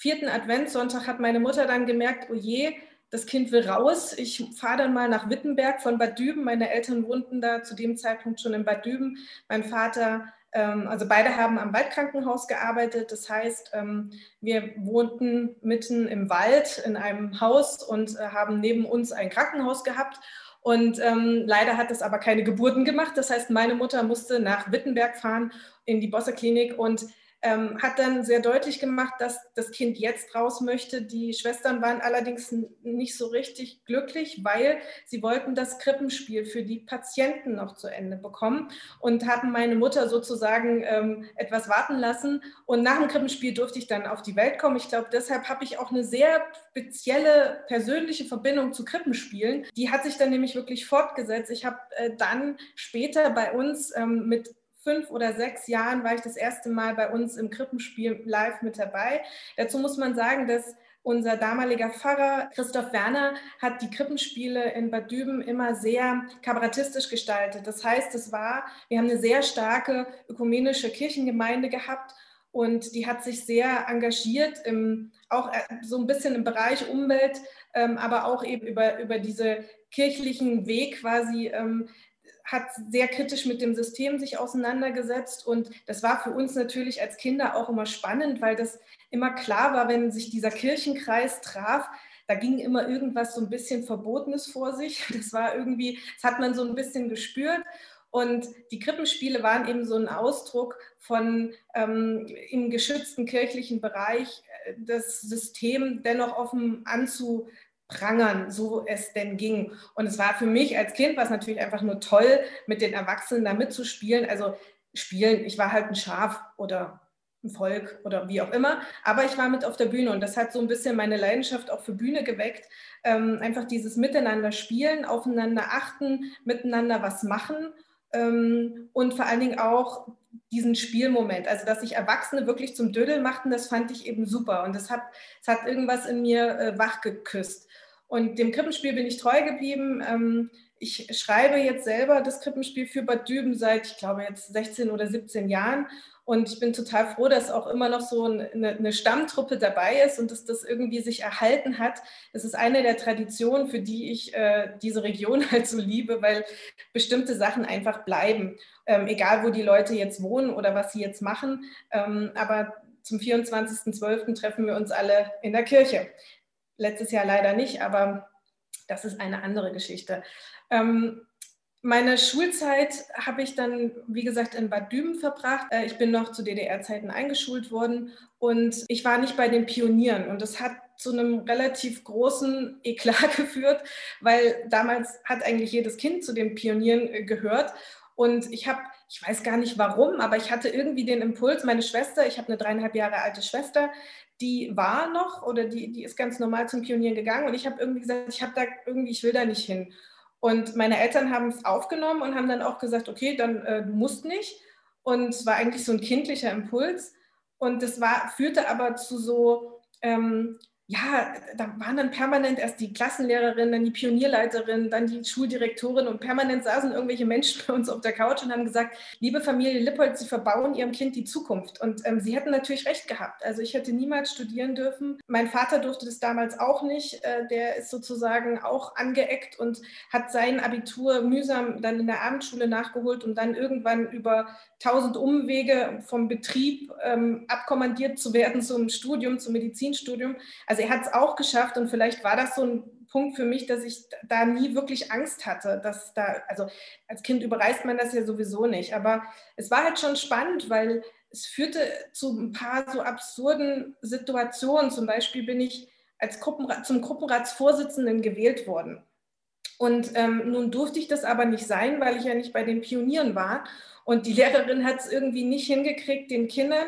vierten Adventssonntag hat meine Mutter dann gemerkt, oh je, das Kind will raus. Ich fahre dann mal nach Wittenberg von Bad Düben. Meine Eltern wohnten da zu dem Zeitpunkt schon in Bad Düben. Mein Vater, ähm, also beide haben am Waldkrankenhaus gearbeitet. Das heißt, ähm, wir wohnten mitten im Wald in einem Haus und äh, haben neben uns ein Krankenhaus gehabt. Und ähm, leider hat es aber keine Geburten gemacht. Das heißt, meine Mutter musste nach Wittenberg fahren in die Bosse Klinik und ähm, hat dann sehr deutlich gemacht, dass das Kind jetzt raus möchte. Die Schwestern waren allerdings nicht so richtig glücklich, weil sie wollten das Krippenspiel für die Patienten noch zu Ende bekommen und hatten meine Mutter sozusagen ähm, etwas warten lassen. Und nach dem Krippenspiel durfte ich dann auf die Welt kommen. Ich glaube, deshalb habe ich auch eine sehr spezielle persönliche Verbindung zu Krippenspielen. Die hat sich dann nämlich wirklich fortgesetzt. Ich habe äh, dann später bei uns ähm, mit fünf oder sechs Jahren war ich das erste Mal bei uns im Krippenspiel live mit dabei. Dazu muss man sagen, dass unser damaliger Pfarrer Christoph Werner hat die Krippenspiele in Bad Düben immer sehr kabarettistisch gestaltet. Das heißt, es war, wir haben eine sehr starke ökumenische Kirchengemeinde gehabt und die hat sich sehr engagiert, im, auch äh, so ein bisschen im Bereich Umwelt, ähm, aber auch eben über, über diese kirchlichen Weg quasi ähm, hat sehr kritisch mit dem System sich auseinandergesetzt und das war für uns natürlich als Kinder auch immer spannend, weil das immer klar war, wenn sich dieser Kirchenkreis traf, da ging immer irgendwas so ein bisschen Verbotenes vor sich. Das war irgendwie, das hat man so ein bisschen gespürt. Und die Krippenspiele waren eben so ein Ausdruck von ähm, im geschützten kirchlichen Bereich äh, das System dennoch offen anzu, prangern, so es denn ging. Und es war für mich als Kind war es natürlich einfach nur toll, mit den Erwachsenen da mitzuspielen. Also spielen, ich war halt ein Schaf oder ein Volk oder wie auch immer, aber ich war mit auf der Bühne und das hat so ein bisschen meine Leidenschaft auch für Bühne geweckt. Ähm, einfach dieses Miteinander spielen, aufeinander achten, miteinander was machen ähm, und vor allen Dingen auch diesen Spielmoment, also dass sich Erwachsene wirklich zum Dödel machten, das fand ich eben super und das hat, das hat irgendwas in mir äh, wach geküsst. Und dem Krippenspiel bin ich treu geblieben. Ähm, ich schreibe jetzt selber das Krippenspiel für Bad Düben seit, ich glaube, jetzt 16 oder 17 Jahren. Und ich bin total froh, dass auch immer noch so eine, eine, Stammtruppe dabei ist und dass das irgendwie sich erhalten hat. Das ist eine der Traditionen, für die ich äh, diese Region halt so liebe, weil bestimmte Sachen einfach bleiben. Ähm, egal, wo die Leute jetzt wohnen oder was sie jetzt machen. Ähm, aber zum 24.12. treffen wir uns alle in der Kirche. Letztes Jahr leider nicht, aber das ist eine andere Geschichte. Ähm, meine Schulzeit habe ich dann, wie gesagt, in Bad Düben verbracht. Äh, ich bin noch zu DDR-Zeiten eingeschult worden und ich war nicht bei den Pionieren. Und das hat zu einem relativ großen Eklat geführt, weil damals hat eigentlich jedes Kind zu den Pionieren äh, gehört. Und ich habe, ich weiß gar nicht warum, aber ich hatte irgendwie den Impuls, meine Schwester, ich habe eine dreieinhalb Jahre alte Schwester, die war noch oder die, die ist ganz normal zum Pionieren gegangen und ich habe irgendwie gesagt, ich habe da irgendwie, ich will da nicht hin. Und meine Eltern haben es aufgenommen und haben dann auch gesagt, okay, dann äh, du musst nicht. Und es war eigentlich so ein kindlicher Impuls. Und das war, führte aber zu so, ähm, ja, da waren dann permanent erst die Klassenlehrerin, dann die Pionierleiterin, dann die Schuldirektorin und permanent saßen irgendwelche Menschen bei uns auf der Couch und haben gesagt, liebe Familie Lippold, Sie verbauen Ihrem Kind die Zukunft. Und ähm, sie hätten natürlich recht gehabt. Also ich hätte niemals studieren dürfen. Mein Vater durfte das damals auch nicht. Äh, der ist sozusagen auch angeeckt und hat sein Abitur mühsam dann in der Abendschule nachgeholt und dann irgendwann über tausend Umwege vom Betrieb ähm, abkommandiert zu werden zum Studium, zum Medizinstudium. Also er hat es auch geschafft und vielleicht war das so ein Punkt für mich, dass ich da nie wirklich Angst hatte, dass da, also als Kind überreißt man das ja sowieso nicht, aber es war halt schon spannend, weil es führte zu ein paar so absurden Situationen. Zum Beispiel bin ich als Gruppenrat, zum Gruppenratsvorsitzenden gewählt worden. Und ähm, nun durfte ich das aber nicht sein, weil ich ja nicht bei den Pionieren war. Und die Lehrerin hat es irgendwie nicht hingekriegt, den Kindern,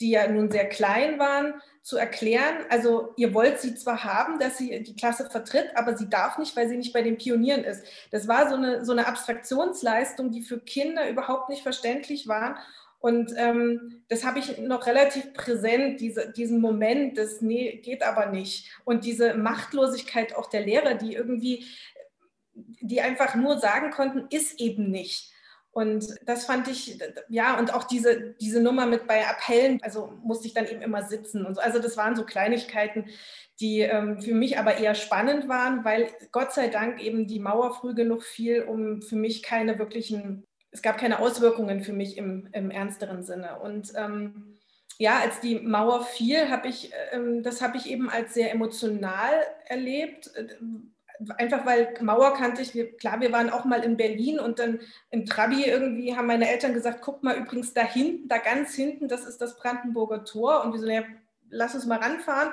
die ja nun sehr klein waren, zu erklären, also ihr wollt sie zwar haben, dass sie die Klasse vertritt, aber sie darf nicht, weil sie nicht bei den Pionieren ist. Das war so eine, so eine Abstraktionsleistung, die für Kinder überhaupt nicht verständlich war. Und ähm, das habe ich noch relativ präsent, diese, diesen Moment, das nee, geht aber nicht. Und diese Machtlosigkeit auch der Lehrer, die irgendwie, die einfach nur sagen konnten, ist eben nicht. Und das fand ich, ja, und auch diese, diese Nummer mit bei Appellen, also musste ich dann eben immer sitzen und so. Also das waren so Kleinigkeiten, die ähm, für mich aber eher spannend waren, weil Gott sei Dank eben die Mauer früh genug fiel, um für mich keine wirklichen, es gab keine Auswirkungen für mich im, im ernsteren Sinne. Und ähm, ja, als die Mauer fiel, habe ich, ähm, das habe ich eben als sehr emotional erlebt, einfach weil Mauer kannte ich, wir, klar, wir waren auch mal in Berlin und dann im Trabi irgendwie haben meine Eltern gesagt, guck mal übrigens da hinten, da ganz hinten, das ist das Brandenburger Tor und wir so, ja, lass uns mal ranfahren.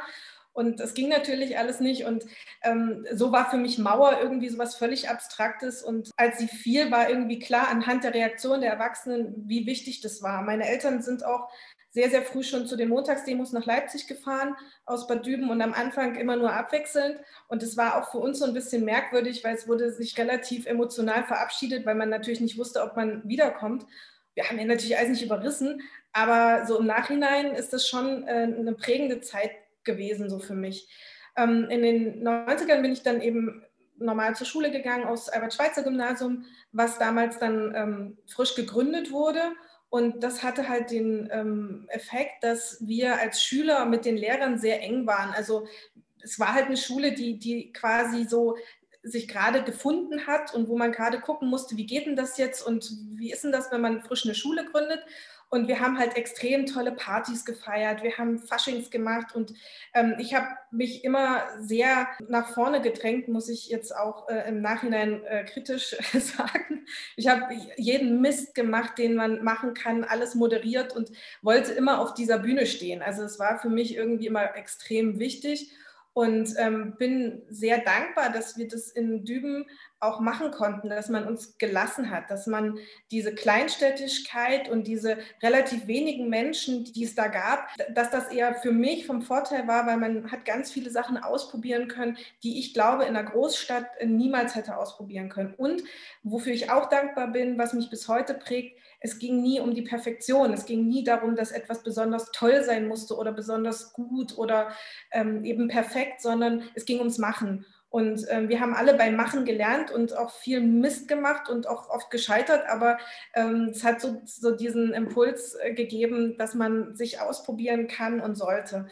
Und das ging natürlich alles nicht. Und ähm, so war für mich Mauer irgendwie so was völlig Abstraktes. Und als sie fiel, war irgendwie klar anhand der Reaktion der Erwachsenen, wie wichtig das war. Meine Eltern sind auch sehr, sehr früh schon zu den Montagsdemos nach Leipzig gefahren aus Bad Düben und am Anfang immer nur abwechselnd. Und es war auch für uns so ein bisschen merkwürdig, weil es wurde sich relativ emotional verabschiedet, weil man natürlich nicht wusste, ob man wiederkommt. Wir haben ja natürlich alles nicht überrissen, aber so im Nachhinein ist das schon äh, eine prägende Zeit gewesen, so für mich. Ähm, in den 90ern bin ich dann eben normal zur Schule gegangen, aus Albert-Schweitzer-Gymnasium, was damals dann ähm, frisch gegründet wurde. Und das hatte halt den ähm, Effekt, dass wir als Schüler mit den Lehrern sehr eng waren. Also es war halt eine Schule, die, die quasi so sich gerade gefunden hat und wo man gerade gucken musste, wie geht denn das jetzt und wie ist denn das, wenn man frisch eine Schule gründet. Und wir haben halt extrem tolle Partys gefeiert. Wir haben Faschings gemacht und ähm, ich habe mich immer sehr nach vorne gedrängt, muss ich jetzt auch äh, im Nachhinein äh, kritisch sagen. Ich habe jeden Mist gemacht, den man machen kann, alles moderiert und wollte immer auf dieser Bühne stehen. Also es war für mich irgendwie immer extrem wichtig und ähm, bin sehr dankbar, dass wir das in Düben auch machen konnten, dass man uns gelassen hat, dass man diese Kleinstädtigkeit und diese relativ wenigen Menschen, die es da gab, dass das eher für mich vom Vorteil war, weil man hat ganz viele Sachen ausprobieren können, die ich glaube in einer Großstadt niemals hätte ausprobieren können. Und wofür ich auch dankbar bin, was mich bis heute prägt, es ging nie um die Perfektion. Es ging nie darum, dass etwas besonders toll sein musste oder besonders gut oder ähm, eben perfekt, sondern es ging ums Machen. Und ähm, wir haben alle beim Machen gelernt und auch viel Mist gemacht und auch oft gescheitert, aber ähm, es hat so, so diesen Impuls äh, gegeben, dass man sich ausprobieren kann und sollte.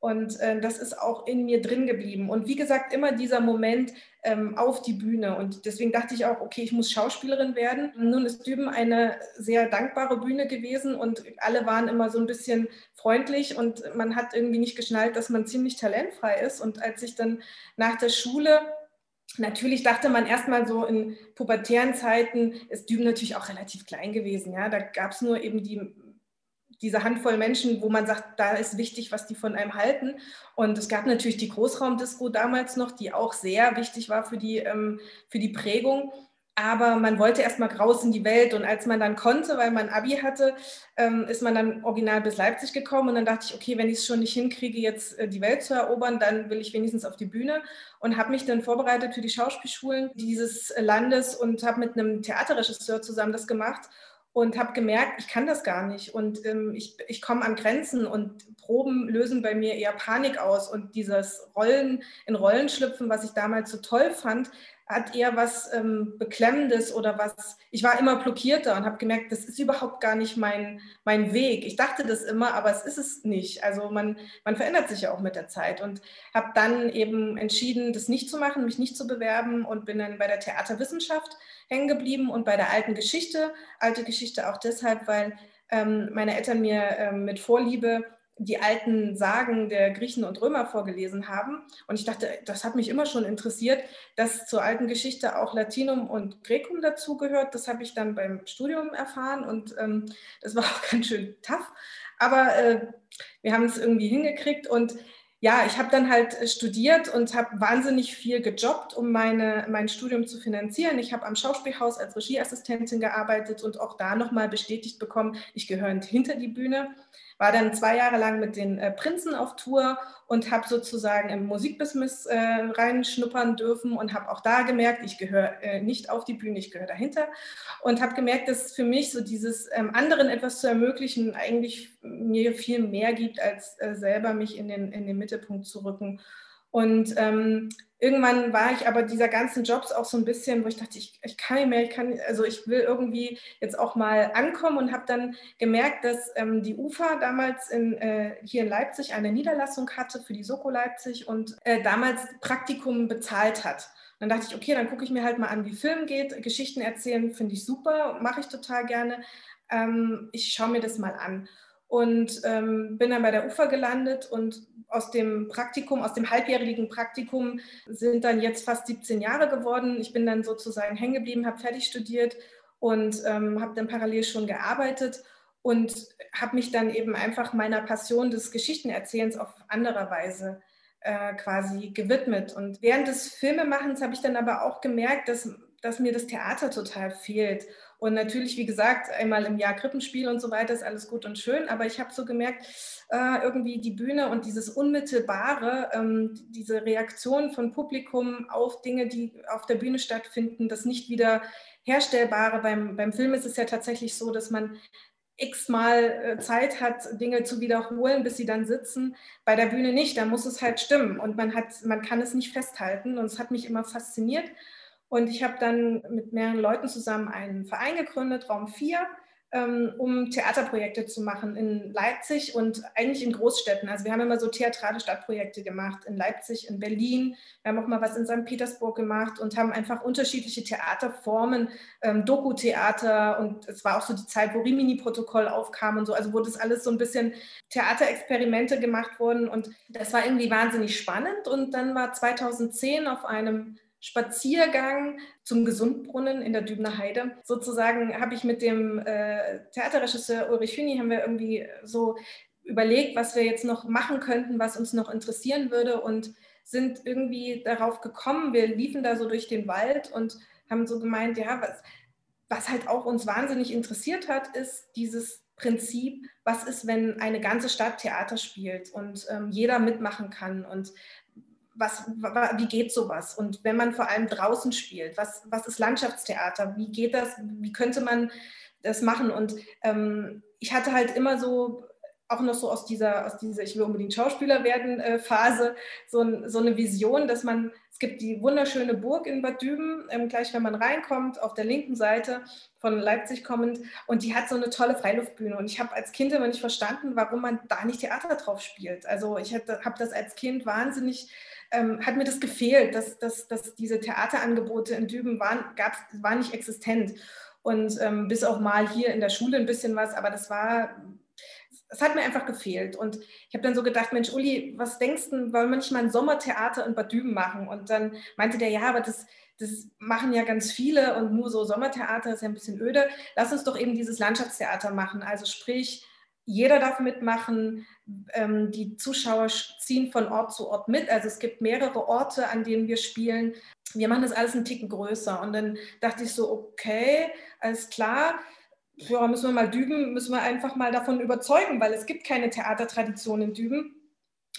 Und äh, das ist auch in mir drin geblieben. Und wie gesagt, immer dieser Moment ähm, auf die Bühne. Und deswegen dachte ich auch, okay, ich muss Schauspielerin werden. Nun ist Düben eine sehr dankbare Bühne gewesen und alle waren immer so ein bisschen freundlich und man hat irgendwie nicht geschnallt, dass man ziemlich talentfrei ist. Und als ich dann nach der Schule Natürlich dachte man erstmal so in pubertären Zeiten ist Düben natürlich auch relativ klein gewesen. Ja? Da gab es nur eben die diese Handvoll Menschen, wo man sagt, da ist wichtig, was die von einem halten. Und es gab natürlich die Großraumdisco damals noch, die auch sehr wichtig war für die, ähm, für die Prägung. Aber man wollte erstmal raus in die Welt. Und als man dann konnte, weil man Abi hatte, ähm, ist man dann original bis Leipzig gekommen. Und dann dachte ich, okay, wenn ich es schon nicht hinkriege, jetzt äh, die Welt zu erobern, dann will ich wenigstens auf die Bühne. Und habe mich dann vorbereitet für die Schauspielschulen dieses Landes und habe mit einem Theaterregisseur zusammen das gemacht und habe gemerkt, ich kann das gar nicht und ähm, ich, ich komme an Grenzen und Proben lösen bei mir eher Panik aus und dieses Rollen in Rollen schlüpfen, was ich damals so toll fand, hat eher was ähm, Beklemmendes oder was, ich war immer blockierter und habe gemerkt, das ist überhaupt gar nicht mein, mein Weg. Ich dachte das immer, aber es ist es nicht. Also man, man verändert sich ja auch mit der Zeit und habe dann eben entschieden, das nicht zu machen, mich nicht zu bewerben und bin dann bei der Theaterwissenschaft hängen geblieben und bei der alten Geschichte. Alte Geschichte auch deshalb, weil ähm, meine Eltern mir ähm, mit Vorliebe die alten Sagen der Griechen und Römer vorgelesen haben. Und ich dachte, das hat mich immer schon interessiert, dass zur alten Geschichte auch Latinum und Grecum dazugehört. Das habe ich dann beim Studium erfahren und ähm, das war auch ganz schön tough. Aber äh, wir haben es irgendwie hingekriegt und ja, ich habe dann halt studiert und habe wahnsinnig viel gejobbt, um meine, mein Studium zu finanzieren. Ich habe am Schauspielhaus als Regieassistentin gearbeitet und auch da nochmal bestätigt bekommen, ich gehöre hinter die Bühne war dann zwei Jahre lang mit den äh, Prinzen auf Tour und habe sozusagen im Musikbusiness äh, reinschnuppern dürfen und habe auch da gemerkt, ich gehöre äh, nicht auf die Bühne, ich gehöre dahinter und habe gemerkt, dass für mich so dieses ähm, anderen etwas zu ermöglichen eigentlich mir viel mehr gibt, als äh, selber mich in den, in den Mittelpunkt zu rücken. Und ähm, irgendwann war ich aber dieser ganzen Jobs auch so ein bisschen, wo ich dachte, ich, ich kann nicht mehr, ich kann, also ich will irgendwie jetzt auch mal ankommen und habe dann gemerkt, dass ähm, die UFA damals in, äh, hier in Leipzig eine Niederlassung hatte für die Soko Leipzig und äh, damals Praktikum bezahlt hat. Dann dachte ich, okay, dann gucke ich mir halt mal an, wie Film geht. Geschichten erzählen finde ich super, mache ich total gerne. Ähm, ich schaue mir das mal an und ähm, bin dann bei der UFA gelandet und aus dem Praktikum, aus dem halbjährigen Praktikum sind dann jetzt fast 17 Jahre geworden. Ich bin dann sozusagen hängen geblieben, habe fertig studiert und ähm, habe dann parallel schon gearbeitet und habe mich dann eben einfach meiner Passion des Geschichtenerzählens auf andere Weise äh, quasi gewidmet. Und während des Filmemachens habe ich dann aber auch gemerkt, dass, dass mir das Theater total fehlt und natürlich, wie gesagt, einmal im Jahr Krippenspiel und so weiter ist alles gut und schön, aber ich habe so gemerkt, äh, irgendwie die Bühne und dieses Unmittelbare, ähm, diese Reaktion von Publikum auf Dinge, die auf der Bühne stattfinden, das nicht wieder herstellbare. Beim, beim Film ist es ja tatsächlich so, dass man x-mal äh, Zeit hat, Dinge zu wiederholen, bis sie dann sitzen. Bei der Bühne nicht, da muss es halt stimmen und man, hat, man kann es nicht festhalten und es hat mich immer fasziniert. Und ich habe dann mit mehreren Leuten zusammen einen Verein gegründet, Raum 4, ähm, um Theaterprojekte zu machen in Leipzig und eigentlich in Großstädten. Also wir haben immer so theatrale Stadtprojekte gemacht in Leipzig, in Berlin. Wir haben auch mal was in St. Petersburg gemacht und haben einfach unterschiedliche Theaterformen, ähm, Doku-Theater und es war auch so die Zeit, wo Rimini-Protokoll aufkam und so, also wo das alles so ein bisschen Theaterexperimente gemacht wurden und das war irgendwie wahnsinnig spannend und dann war 2010 auf einem Spaziergang zum Gesundbrunnen in der Dübner Heide. Sozusagen habe ich mit dem äh, Theaterregisseur Ulrich Hüni haben wir irgendwie so überlegt, was wir jetzt noch machen könnten, was uns noch interessieren würde und sind irgendwie darauf gekommen. Wir liefen da so durch den Wald und haben so gemeint, ja, was, was halt auch uns wahnsinnig interessiert hat, ist dieses Prinzip, was ist, wenn eine ganze Stadt Theater spielt und ähm, jeder mitmachen kann und was, wie geht sowas? Und wenn man vor allem draußen spielt, was, was ist Landschaftstheater? Wie geht das? Wie könnte man das machen? Und ähm, ich hatte halt immer so auch noch so aus dieser, aus dieser Ich will unbedingt Schauspieler werden äh, Phase so, so, eine Vision, dass man, es gibt die wunderschöne Burg in Bad Düben, ähm, gleich wenn man reinkommt, auf der linken Seite von Leipzig kommend und die hat so eine tolle Freiluftbühne und ich habe als Kind immer nicht verstanden, warum man da nicht Theater drauf spielt. Also ich habe das als Kind wahnsinnig ähm, hat mir das gefehlt, dass, dass, dass diese Theaterangebote in Düben waren, gab's, waren nicht existent. Und ähm, bis auch mal hier in der Schule ein bisschen was, aber das war es hat mir einfach gefehlt. Und ich habe dann so gedacht, Mensch, Uli, was denkst du, wollen wir nicht mal ein Sommertheater in Bad Düben machen? Und dann meinte der, ja, aber das, das machen ja ganz viele und nur so Sommertheater ist ja ein bisschen öde. Lass uns doch eben dieses Landschaftstheater machen. Also sprich, jeder darf mitmachen. Ähm, die Zuschauer ziehen von Ort zu Ort mit. Also es gibt mehrere Orte, an denen wir spielen. Wir machen das alles einen Ticken größer. Und dann dachte ich so, okay, alles klar ja, müssen wir mal Düben, müssen wir einfach mal davon überzeugen, weil es gibt keine Theatertradition in Düben.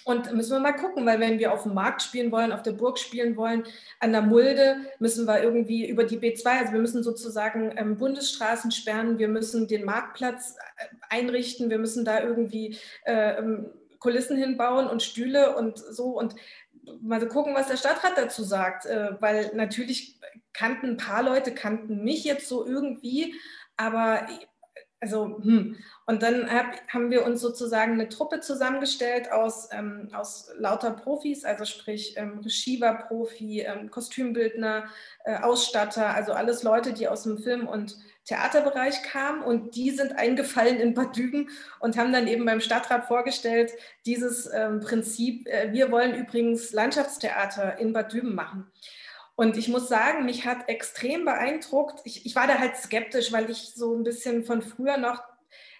Und müssen wir mal gucken, weil wenn wir auf dem Markt spielen wollen, auf der Burg spielen wollen, an der Mulde, müssen wir irgendwie über die B2, also wir müssen sozusagen ähm, Bundesstraßen sperren, wir müssen den Marktplatz äh, einrichten, wir müssen da irgendwie äh, ähm, Kulissen hinbauen und Stühle und so. Und mal gucken, was der Stadtrat dazu sagt, äh, weil natürlich kannten ein paar Leute, kannten mich jetzt so irgendwie, aber also, hm. Und dann hab, haben wir uns sozusagen eine Truppe zusammengestellt aus, ähm, aus lauter Profis, also sprich ähm, Receiver-Profi, ähm, Kostümbildner, äh, Ausstatter, also alles Leute, die aus dem Film- und Theaterbereich kamen und die sind eingefallen in Bad Düben und haben dann eben beim Stadtrat vorgestellt, dieses ähm, Prinzip, äh, wir wollen übrigens Landschaftstheater in Bad Düben machen. Und ich muss sagen, mich hat extrem beeindruckt. Ich, ich war da halt skeptisch, weil ich so ein bisschen von früher noch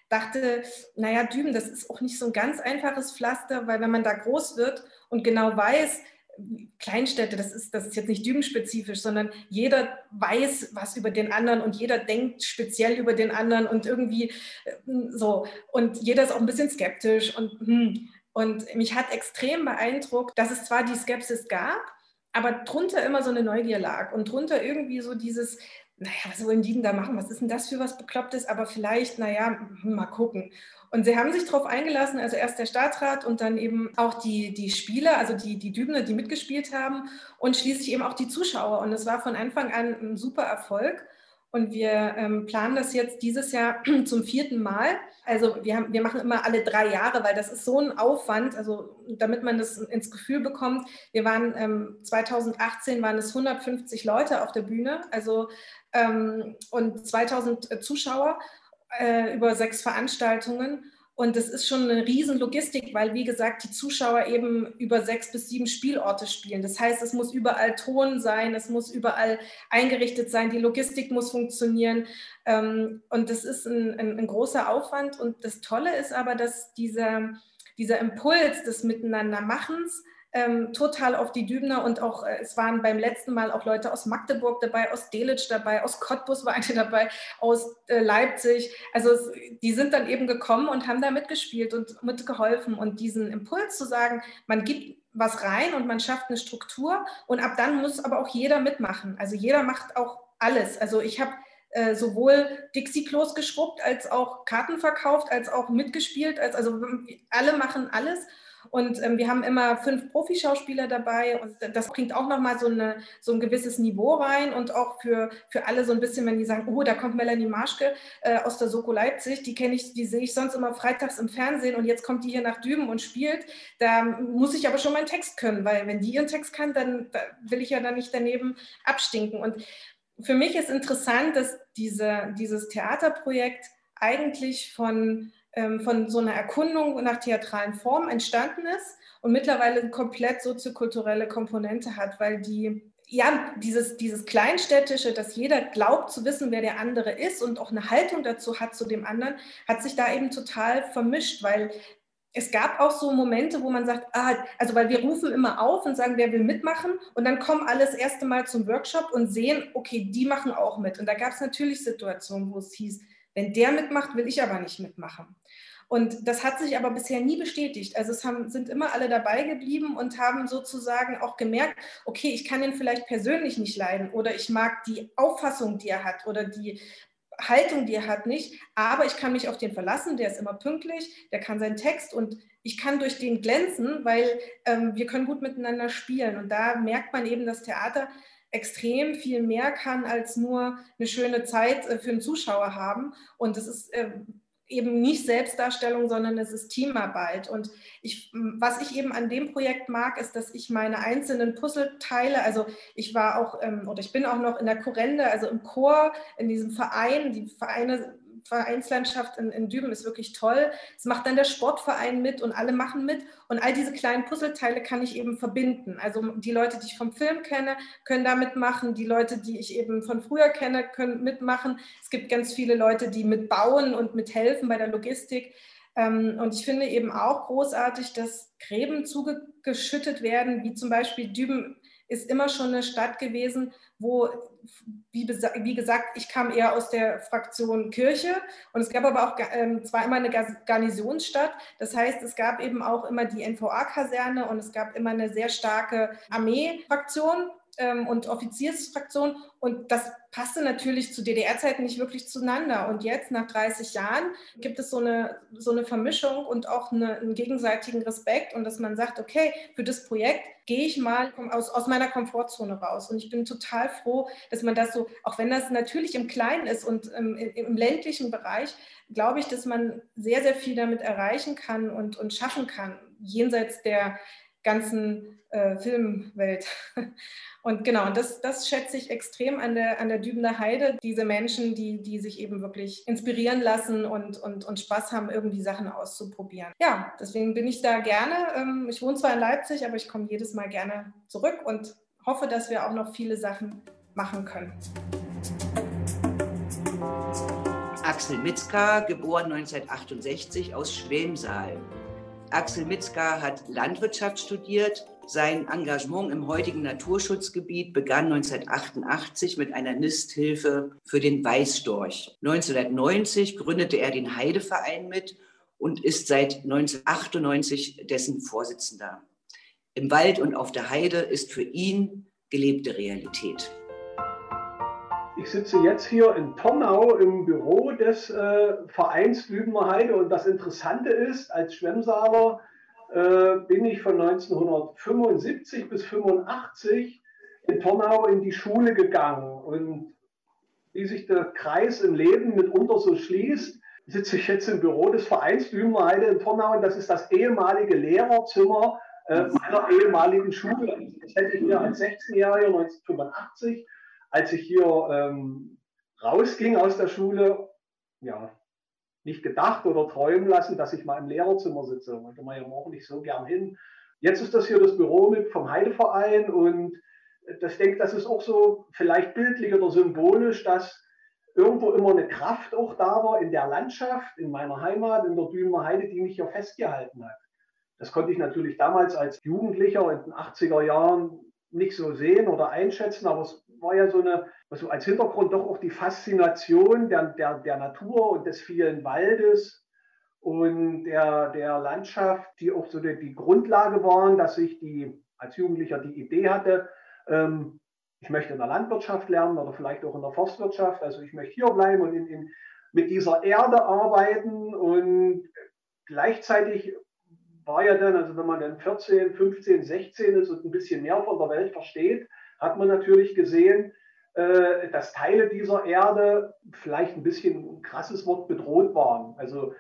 dachte, naja, Düben, das ist auch nicht so ein ganz einfaches Pflaster, weil wenn man da groß wird und genau weiß, Kleinstädte, das ist, das ist jetzt nicht dübenspezifisch, sondern jeder weiß was über den anderen und jeder denkt speziell über den anderen und irgendwie äh, so. Und jeder ist auch ein bisschen skeptisch und, hm. und mich hat extrem beeindruckt, dass es zwar die Skepsis gab, aber drunter immer so eine Neugier lag und drunter irgendwie so dieses, naja, was wollen die denn da machen? Was ist denn das für was Beklopptes? Aber vielleicht, naja, hm, mal gucken. Und sie haben sich darauf eingelassen, also erst der Staatsrat und dann eben auch die, die Spieler, also die, die Dübner, die mitgespielt haben und schließlich eben auch die Zuschauer. Und es war von Anfang an ein super Erfolg. Und wir ähm, planen das jetzt dieses Jahr zum vierten Mal. Also wir, haben, wir machen immer alle drei Jahre, weil das ist so ein Aufwand, also damit man das ins Gefühl bekommt. Wir waren ähm, 2018 waren es 150 Leute auf der Bühne, also ähm, und 2000 Zuschauer äh, über sechs Veranstaltungen. Und das ist schon eine riesen Logistik, weil, wie gesagt, die Zuschauer eben über sechs bis sieben Spielorte spielen. Das heißt, es muss überall Ton sein, es muss überall eingerichtet sein, die Logistik muss funktionieren. Ähm, und das ist ein, ein, ein großer Aufwand. Und das Tolle ist aber, dass dieser, dieser Impuls des Miteinandermachens ähm, total auf die Dübner und auch, äh, es waren beim letzten Mal auch Leute aus Magdeburg dabei, aus Delitzsch dabei, aus Cottbus war eine dabei, aus äh, Leipzig. Also es, die sind dann eben gekommen und haben da mitgespielt und mitgeholfen und diesen Impuls zu sagen, man gibt was rein und man schafft eine Struktur und ab dann muss aber auch jeder mitmachen. Also jeder macht auch alles. Also ich habe äh, sowohl Dixie-Klos geschrubbt, als auch Karten verkauft, als auch mitgespielt, als, also alle machen alles. Und ähm, wir haben immer fünf Profischauspieler dabei und das bringt auch nochmal so, so ein gewisses Niveau rein und auch für, für alle so ein bisschen, wenn die sagen, oh, da kommt Melanie Marschke äh, aus der Soko Leipzig, die kenne ich, die sehe ich sonst immer freitags im Fernsehen und jetzt kommt die hier nach Düben und spielt. Da muss ich aber schon meinen Text können, weil wenn die ihren Text kann, dann da will ich ja dann nicht daneben abstinken. Und für mich ist interessant, dass diese, dieses Theaterprojekt eigentlich von von so einer Erkundung nach theatralen Formen entstanden ist und mittlerweile eine komplett soziokulturelle Komponente hat, weil die ja, dieses, dieses Kleinstädtische, dass jeder glaubt zu wissen, wer der andere ist und auch eine Haltung dazu hat zu dem anderen, hat sich da eben total vermischt, weil es gab auch so Momente, wo man sagt, ah, also weil wir rufen immer auf und sagen, wer will mitmachen und dann kommen alle das erste Mal zum Workshop und sehen, okay, die machen auch mit. Und da gab es natürlich Situationen, wo es hieß, wenn der mitmacht, will ich aber nicht mitmachen. Und das hat sich aber bisher nie bestätigt. Also es haben, sind immer alle dabei geblieben und haben sozusagen auch gemerkt, okay, ich kann ihn vielleicht persönlich nicht leiden oder ich mag die Auffassung, die er hat oder die, Haltung, die er hat, nicht. Aber ich kann mich auf den verlassen, der ist immer pünktlich, der kann seinen Text und ich kann durch den glänzen, weil ähm, wir können gut miteinander spielen. Und da merkt man eben, dass Theater extrem viel mehr kann als nur eine schöne Zeit äh, für einen Zuschauer haben. Und das ist äh, eben nicht Selbstdarstellung, sondern es ist Teamarbeit. Und ich, was ich eben an dem Projekt mag, ist, dass ich meine einzelnen Puzzleteile, also ich war auch ähm, oder ich bin auch noch in der Chorende, also im Chor, in diesem Verein, die Vereine Vereinslandschaft in, in Düben ist wirklich toll. Es macht dann der Sportverein mit und alle machen mit. Und all diese kleinen Puzzleteile kann ich eben verbinden. Also die Leute, die ich vom Film kenne, können da mitmachen. Die Leute, die ich eben von früher kenne, können mitmachen. Es gibt ganz viele Leute, die mitbauen und mithelfen bei der Logistik. Ähm, und ich finde eben auch großartig, dass Gräben zugeschüttet werden, wie zum Beispiel Düben ist immer schon eine Stadt gewesen, wo, wie, wie, gesagt, ich kam eher aus der Fraktion Kirche und es gab aber auch ähm, zwar immer eine Garnisonsstadt, das heißt, es gab eben auch immer die NVA-Kaserne und es gab immer eine sehr starke Armee-Fraktion ähm, und Offiziersfraktion. Und das passte natürlich zu DDR-Zeiten nicht wirklich zueinander. Und jetzt, nach 30 Jahren, gibt es so eine, so eine Vermischung und auch eine, einen gegenseitigen Respekt und dass man sagt, okay, für das Projekt gehe ich mal aus, aus meiner Komfortzone raus. Und ich bin total froh, dass man das so, auch wenn das natürlich im Kleinen ist und ähm, im, ländlichen Bereich, glaube ich, dass man sehr, sehr viel damit erreichen kann und, und schaffen kann, jenseits der ganzen äh, Filmwelt. Und genau, das, das schätze ich extrem an der, an der Dübener Heide, diese Menschen, die, die sich eben wirklich inspirieren lassen und, und, und Spaß haben, irgendwie Sachen auszuprobieren. Ja, deswegen bin ich da gerne. Ähm, ich wohne zwar in Leipzig, aber ich komme jedes Mal gerne zurück und hoffe, dass wir auch noch viele Sachen machen können. Axel Mitzka, geboren 1968 aus Schwemsaal. Axel Mitzka hat Landwirtschaft studiert, sein Engagement im heutigen Naturschutzgebiet begann 1988 mit einer Nisthilfe für den Weißstorch. 1990 gründete er den Heideverein mit und ist seit 1998 dessen Vorsitzender. Im Wald und auf der Heide ist für ihn gelebte Realität. Ich sitze jetzt hier in Tornau im Büro des äh, Vereins Lübener Heide und das Interessante ist, als Schwemmsaler äh, bin ich von 1975 bis 85 in Tornau in die Schule gegangen. Und wie sich der Kreis im Leben mitunter so schließt, sitze ich jetzt im Büro des Vereins Dümenheide in Tornau und das ist das ehemalige Lehrerzimmer äh, meiner ehemaligen Schule. Das hätte ich mir als 16-Jähriger 1985, als ich hier ähm, rausging aus der Schule, ja, nicht gedacht oder träumen lassen, dass ich mal im Lehrerzimmer sitze. Wollte man ja morgen nicht so gern hin. Jetzt ist das hier das Büro mit vom Heideverein und das denke, das ist auch so vielleicht bildlich oder symbolisch, dass irgendwo immer eine Kraft auch da war in der Landschaft, in meiner Heimat, in der Dümer Heide, die mich ja festgehalten hat. Das konnte ich natürlich damals als Jugendlicher in den 80er Jahren nicht so sehen oder einschätzen, aber es war ja so eine, also als Hintergrund doch auch die Faszination der, der, der Natur und des vielen Waldes und der, der Landschaft, die auch so die, die Grundlage waren, dass ich die, als Jugendlicher die Idee hatte, ähm, ich möchte in der Landwirtschaft lernen oder vielleicht auch in der Forstwirtschaft, also ich möchte hier bleiben und in, in, mit dieser Erde arbeiten und gleichzeitig war ja dann, also wenn man dann 14, 15, 16 ist und ein bisschen mehr von der Welt versteht, hat man natürlich gesehen, äh, dass Teile dieser Erde vielleicht ein bisschen ein krasses Wort bedroht waren. Also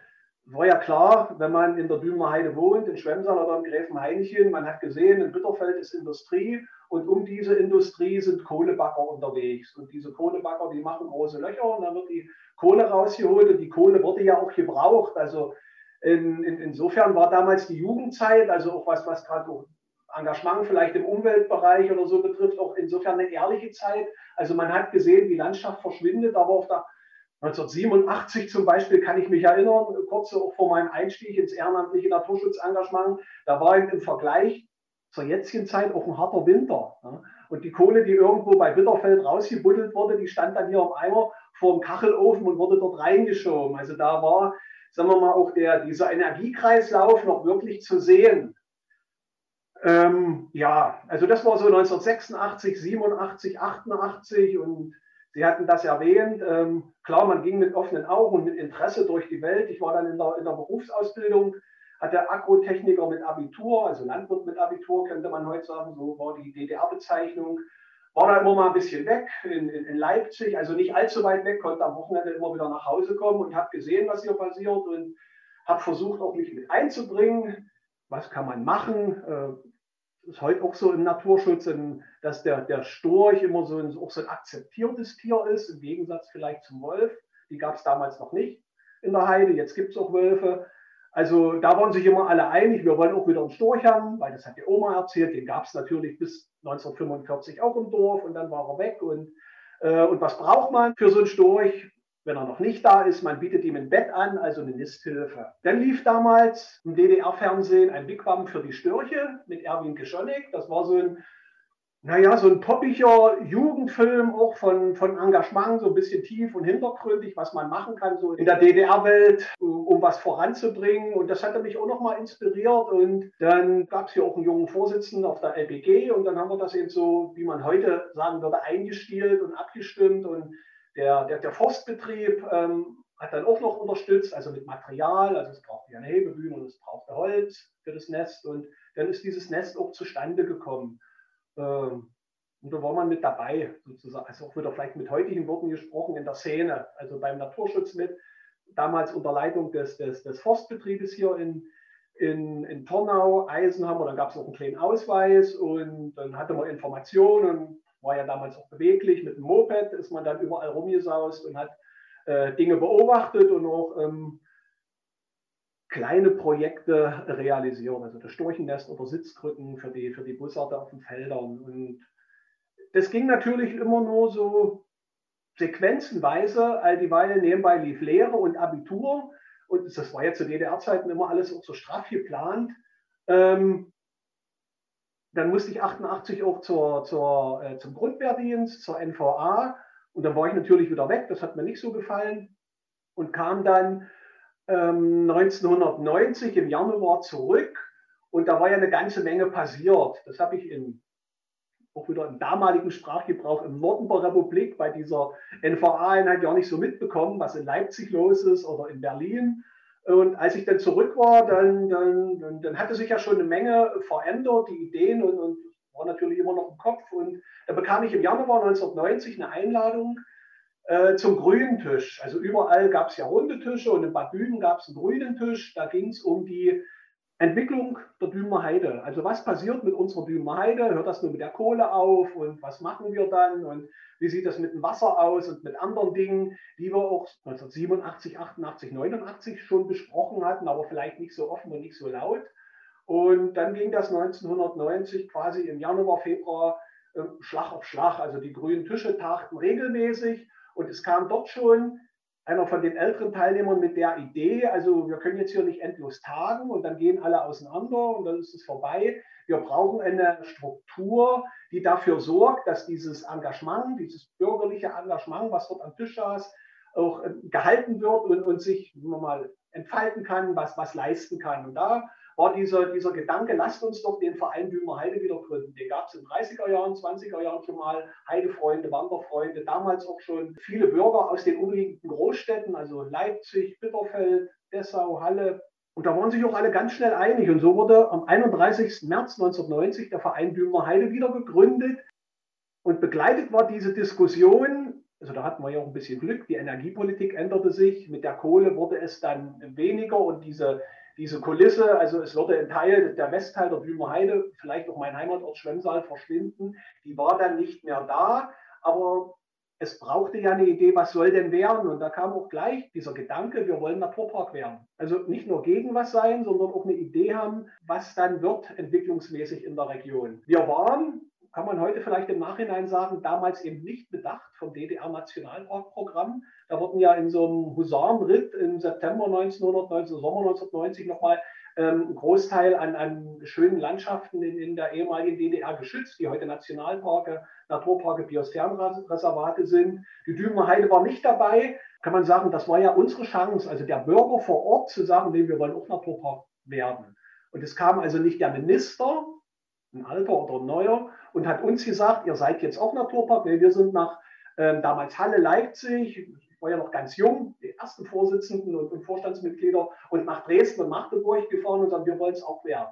war ja klar, wenn man in der Dümer Heide wohnt, in Schwemmsal oder in Gräfenhainchen, man hat gesehen, in Bitterfeld ist Industrie und um diese Industrie sind Kohlebagger unterwegs. Und diese Kohlebagger, die machen große Löcher und dann wird die Kohle rausgeholt und die Kohle wurde ja auch gebraucht. Also in, in, insofern war damals die Jugendzeit, also auch was, was gerade Engagement vielleicht im Umweltbereich oder so betrifft, auch insofern eine ehrliche Zeit. Also man hat gesehen, die Landschaft verschwindet, aber auf der 1987 zum Beispiel kann ich mich erinnern, kurz so vor meinem Einstieg ins ehrenamtliche Naturschutzengagement, da war im Vergleich zur jetzigen Zeit auch ein harter Winter. Und die Kohle, die irgendwo bei Bitterfeld rausgebuddelt wurde, die stand dann hier im Eimer vor dem Kachelofen und wurde dort reingeschoben. Also da war, sagen wir mal, auch der, dieser Energiekreislauf noch wirklich zu sehen. Ähm, ja, also das war so 1986, 87, 88 und Sie hatten das erwähnt. Ähm, klar, man ging mit offenen Augen und mit Interesse durch die Welt. Ich war dann in der, in der Berufsausbildung, hatte Agrotechniker mit Abitur, also Landwirt mit Abitur, könnte man heute sagen, so war die DDR-Bezeichnung. War da immer mal ein bisschen weg in, in, in, Leipzig, also nicht allzu weit weg, konnte am Wochenende immer wieder nach Hause kommen und habe gesehen, was hier passiert und habe versucht, auch mich mit einzubringen. Was kann man machen? Äh, ist heute auch so im Naturschutz, dass der, der Storch immer so ein, auch so ein akzeptiertes Tier ist, im Gegensatz vielleicht zum Wolf. Die gab es damals noch nicht in der Heide, jetzt gibt es auch Wölfe. Also da waren sich immer alle einig, wir wollen auch wieder einen Storch haben, weil das hat die Oma erzählt, den gab es natürlich bis 1945 auch im Dorf und dann war er weg. Und, äh, und was braucht man für so einen Storch? Wenn er noch nicht da ist, man bietet ihm ein Bett an, also eine Nisthilfe. Dann lief damals im DDR-Fernsehen ein Wigwam für die Störche mit Erwin Geschonek. Das war so ein, naja, so ein poppiger Jugendfilm, auch von, von Engagement, so ein bisschen tief und hintergründig, was man machen kann, so in der DDR-Welt, um was voranzubringen. Und das hatte mich auch nochmal inspiriert. Und dann gab es hier auch einen jungen Vorsitzenden auf der LBG und dann haben wir das eben so, wie man heute sagen würde, eingestielt und abgestimmt und der, der, der Forstbetrieb ähm, hat dann auch noch unterstützt, also mit Material, also es brauchte ja eine Hebebühne und es brauchte Holz für das Nest und dann ist dieses Nest auch zustande gekommen. Ähm, und da war man mit dabei, sozusagen, also auch wieder vielleicht mit heutigen Worten gesprochen, in der Szene, also beim Naturschutz mit, damals unter Leitung des, des, des Forstbetriebes hier in, in, in Tornau, Eisenhammer, dann gab es auch einen kleinen Ausweis und dann hatte man Informationen war ja damals auch beweglich. Mit dem Moped ist man dann überall rumgesaust und hat äh, Dinge beobachtet und auch ähm, kleine Projekte realisiert. Also das Storchennest oder Sitzkrücken für die, für die Bussarde auf den Feldern. Und das ging natürlich immer nur so sequenzenweise, all dieweil nebenbei lief Lehre und Abitur. Und das war ja zu DDR-Zeiten immer alles auch so straff geplant. Ähm, dann musste ich 88 auch zur, zur, äh, zum Grundwehrdienst, zur NVA. Und dann war ich natürlich wieder weg. Das hat mir nicht so gefallen. Und kam dann ähm, 1990 im Januar zurück. Und da war ja eine ganze Menge passiert. Das habe ich in, auch wieder im damaligen Sprachgebrauch im Norden der Republik bei dieser NVA-Einheit ja nicht so mitbekommen, was in Leipzig los ist oder in Berlin. Und als ich dann zurück war, dann, dann, dann, hatte sich ja schon eine Menge verändert, die Ideen und, und war natürlich immer noch im Kopf. Und da bekam ich im Januar 1990 eine Einladung äh, zum grünen Tisch. Also überall gab es ja runde Tische und in Bad Büden gab es einen grünen Tisch. Da ging es um die Entwicklung der Dümer Heide. Also was passiert mit unserer Dümer Heide? Hört das nur mit der Kohle auf und was machen wir dann? Und wie sieht das mit dem Wasser aus und mit anderen Dingen, die wir auch 1987, 88, 89 schon besprochen hatten, aber vielleicht nicht so offen und nicht so laut. Und dann ging das 1990 quasi im Januar, Februar äh, Schlag auf Schlag. Also die grünen Tische tagten regelmäßig und es kam dort schon einer von den älteren Teilnehmern mit der Idee, also wir können jetzt hier nicht endlos tagen und dann gehen alle auseinander und dann ist es vorbei. Wir brauchen eine Struktur, die dafür sorgt, dass dieses Engagement, dieses bürgerliche Engagement, was dort am Tisch saß, auch äh, gehalten wird und, und sich mal entfalten kann, was, was leisten kann. Und da war dieser, dieser Gedanke, lasst uns doch den Verein Dümer Heide wieder gründen. Den gab es in 30er Jahren, 20er Jahren schon mal, Heidefreunde, Wanderfreunde, damals auch schon viele Bürger aus den umliegenden Großstädten, also Leipzig, Bitterfeld, Dessau, Halle. Und da waren sich auch alle ganz schnell einig. Und so wurde am 31. März 1990 der Verein Dümer Heide wieder gegründet. Und begleitet war diese Diskussion also da hatten wir ja auch ein bisschen Glück, die Energiepolitik änderte sich, mit der Kohle wurde es dann weniger und diese, diese Kulisse, also es würde ein Teil, der Westteil der Blümer Heide, vielleicht auch mein Heimatort Schwemmsaal verschwinden, die war dann nicht mehr da, aber es brauchte ja eine Idee, was soll denn werden? Und da kam auch gleich dieser Gedanke, wir wollen Naturpark werden. Also nicht nur gegen was sein, sondern auch eine Idee haben, was dann wird entwicklungsmäßig in der Region. Wir waren kann man heute vielleicht im Nachhinein sagen, damals eben nicht bedacht vom DDR-Nationalparkprogramm. Da wurden ja in so einem Husarenritt im September 1990, Sommer 1990 nochmal ähm, ein Großteil an, an schönen Landschaften in, in, der ehemaligen DDR geschützt, die heute Nationalparke, Naturparke, Biosphärenreservate sind. Die Dümer Heide war nicht dabei. Kann man sagen, das war ja unsere Chance, also der Bürger vor Ort zu sagen, nee, wir wollen auch Naturpark werden. Und es kam also nicht der Minister, ein alter oder ein neuer, und hat uns gesagt, ihr seid jetzt auch Naturpark, weil wir sind nach ähm, damals Halle, Leipzig, ich war ja noch ganz jung, die ersten Vorsitzenden und, und Vorstandsmitglieder und nach Dresden und Magdeburg gefahren und sagen, wir wollen es auch werden.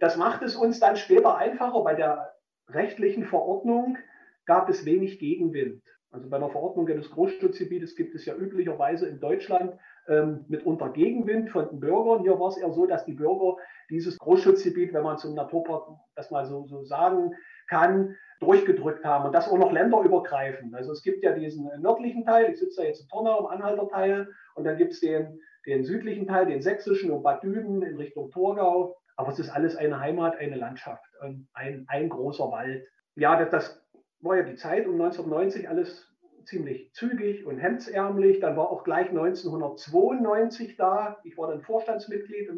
Das macht es uns dann später einfacher. Bei der rechtlichen Verordnung gab es wenig Gegenwind. Also bei einer Verordnung des Großschutzgebietes gibt es ja üblicherweise in Deutschland ähm, mitunter Gegenwind von den Bürgern. Hier war es eher so, dass die Bürger dieses Großschutzgebiet, wenn man zum Naturpark das mal so, so sagen kann, durchgedrückt haben und das auch noch länderübergreifend. Also es gibt ja diesen nördlichen Teil, ich sitze da jetzt in Tornau, im Anhalter Teil, und dann gibt es den, den südlichen Teil, den sächsischen und Bad Düben in Richtung Torgau. Aber es ist alles eine Heimat, eine Landschaft, ein, ein großer Wald. Ja, das, das war ja die Zeit um 1990 alles ziemlich zügig und hemdsärmlich. Dann war auch gleich 1992 da. Ich war dann Vorstandsmitglied,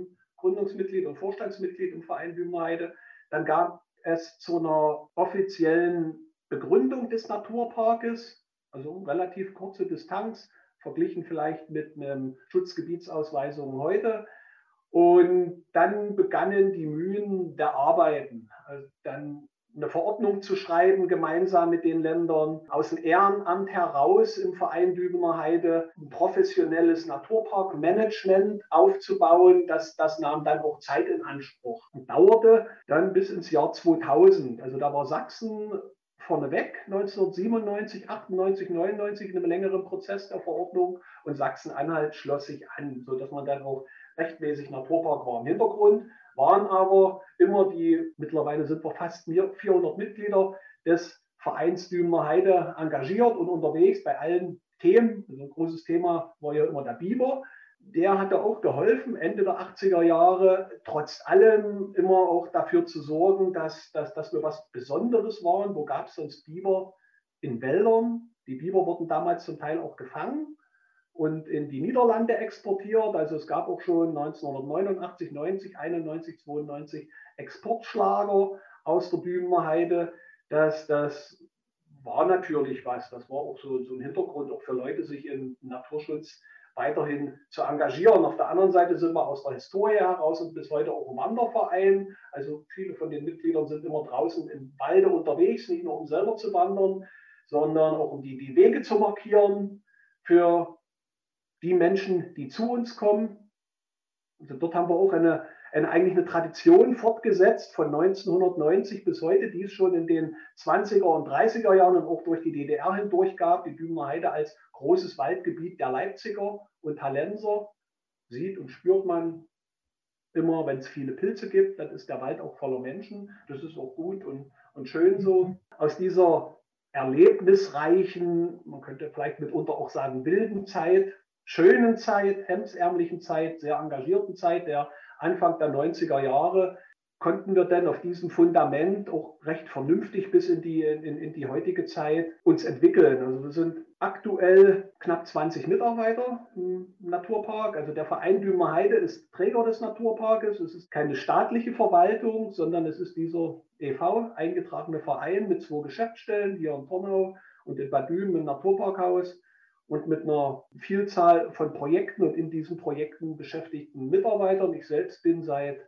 Gründungsmitglied und Vorstandsmitglied im Verein Bühmerheide. Dann gab es zu einer offiziellen Begründung des Naturparkes, also relativ kurze Distanz, verglichen vielleicht mit einem Schutzgebietsausweisung heute. Und dann begannen die Mühen der Arbeiten. Also dann eine Verordnung zu schreiben, gemeinsam mit den Ländern, aus dem Ehrenamt heraus im Verein Dübener Heide ein professionelles Naturparkmanagement aufzubauen. Das, das nahm dann auch Zeit in Anspruch und dauerte dann bis ins Jahr 2000. Also da war Sachsen vorneweg 1997, 98, 99 in einem längeren Prozess der Verordnung und Sachsen-Anhalt schloss sich an, sodass man dann auch rechtmäßig Naturpark war. Im Hintergrund waren aber immer die, mittlerweile sind wir fast 400 Mitglieder des Vereins Dümener Heide engagiert und unterwegs bei allen Themen. Also ein großes Thema war ja immer der Biber. Der hatte auch geholfen, Ende der 80er Jahre, trotz allem immer auch dafür zu sorgen, dass, dass, dass wir was Besonderes waren. Wo gab es sonst Biber? In Wäldern. Die Biber wurden damals zum Teil auch gefangen und in die Niederlande exportiert. Also es gab auch schon 1989, 90, 91, 92 Exportschlager aus der Bühner. Das, das war natürlich was. Das war auch so, so ein Hintergrund, auch für Leute, sich im Naturschutz weiterhin zu engagieren. Auf der anderen Seite sind wir aus der Historie heraus und bis heute auch im Wanderverein. Also viele von den Mitgliedern sind immer draußen im Walde unterwegs, nicht nur um selber zu wandern, sondern auch um die, die Wege zu markieren für die Menschen, die zu uns kommen. Also dort haben wir auch eine, eine, eigentlich eine Tradition fortgesetzt von 1990 bis heute, die es schon in den 20er und 30er Jahren und auch durch die DDR hindurch gab. Die Dübener Heide als großes Waldgebiet der Leipziger und Hallenser sieht und spürt man immer, wenn es viele Pilze gibt, dann ist der Wald auch voller Menschen. Das ist auch gut und, und schön so. Aus dieser erlebnisreichen, man könnte vielleicht mitunter auch sagen, wilden Zeit schönen Zeit, hemdsärmlichen Zeit, sehr engagierten Zeit der Anfang der 90er Jahre konnten wir dann auf diesem Fundament auch recht vernünftig bis in die, in, in die heutige Zeit uns entwickeln. Also wir sind aktuell knapp 20 Mitarbeiter im Naturpark. Also der Verein Dümer Heide ist Träger des Naturparkes. Es ist keine staatliche Verwaltung, sondern es ist dieser EV, eingetragene Verein mit zwei Geschäftsstellen hier in Tornau und in Bad Düben im Naturparkhaus und mit einer Vielzahl von Projekten und in diesen Projekten beschäftigten Mitarbeitern. Ich selbst bin seit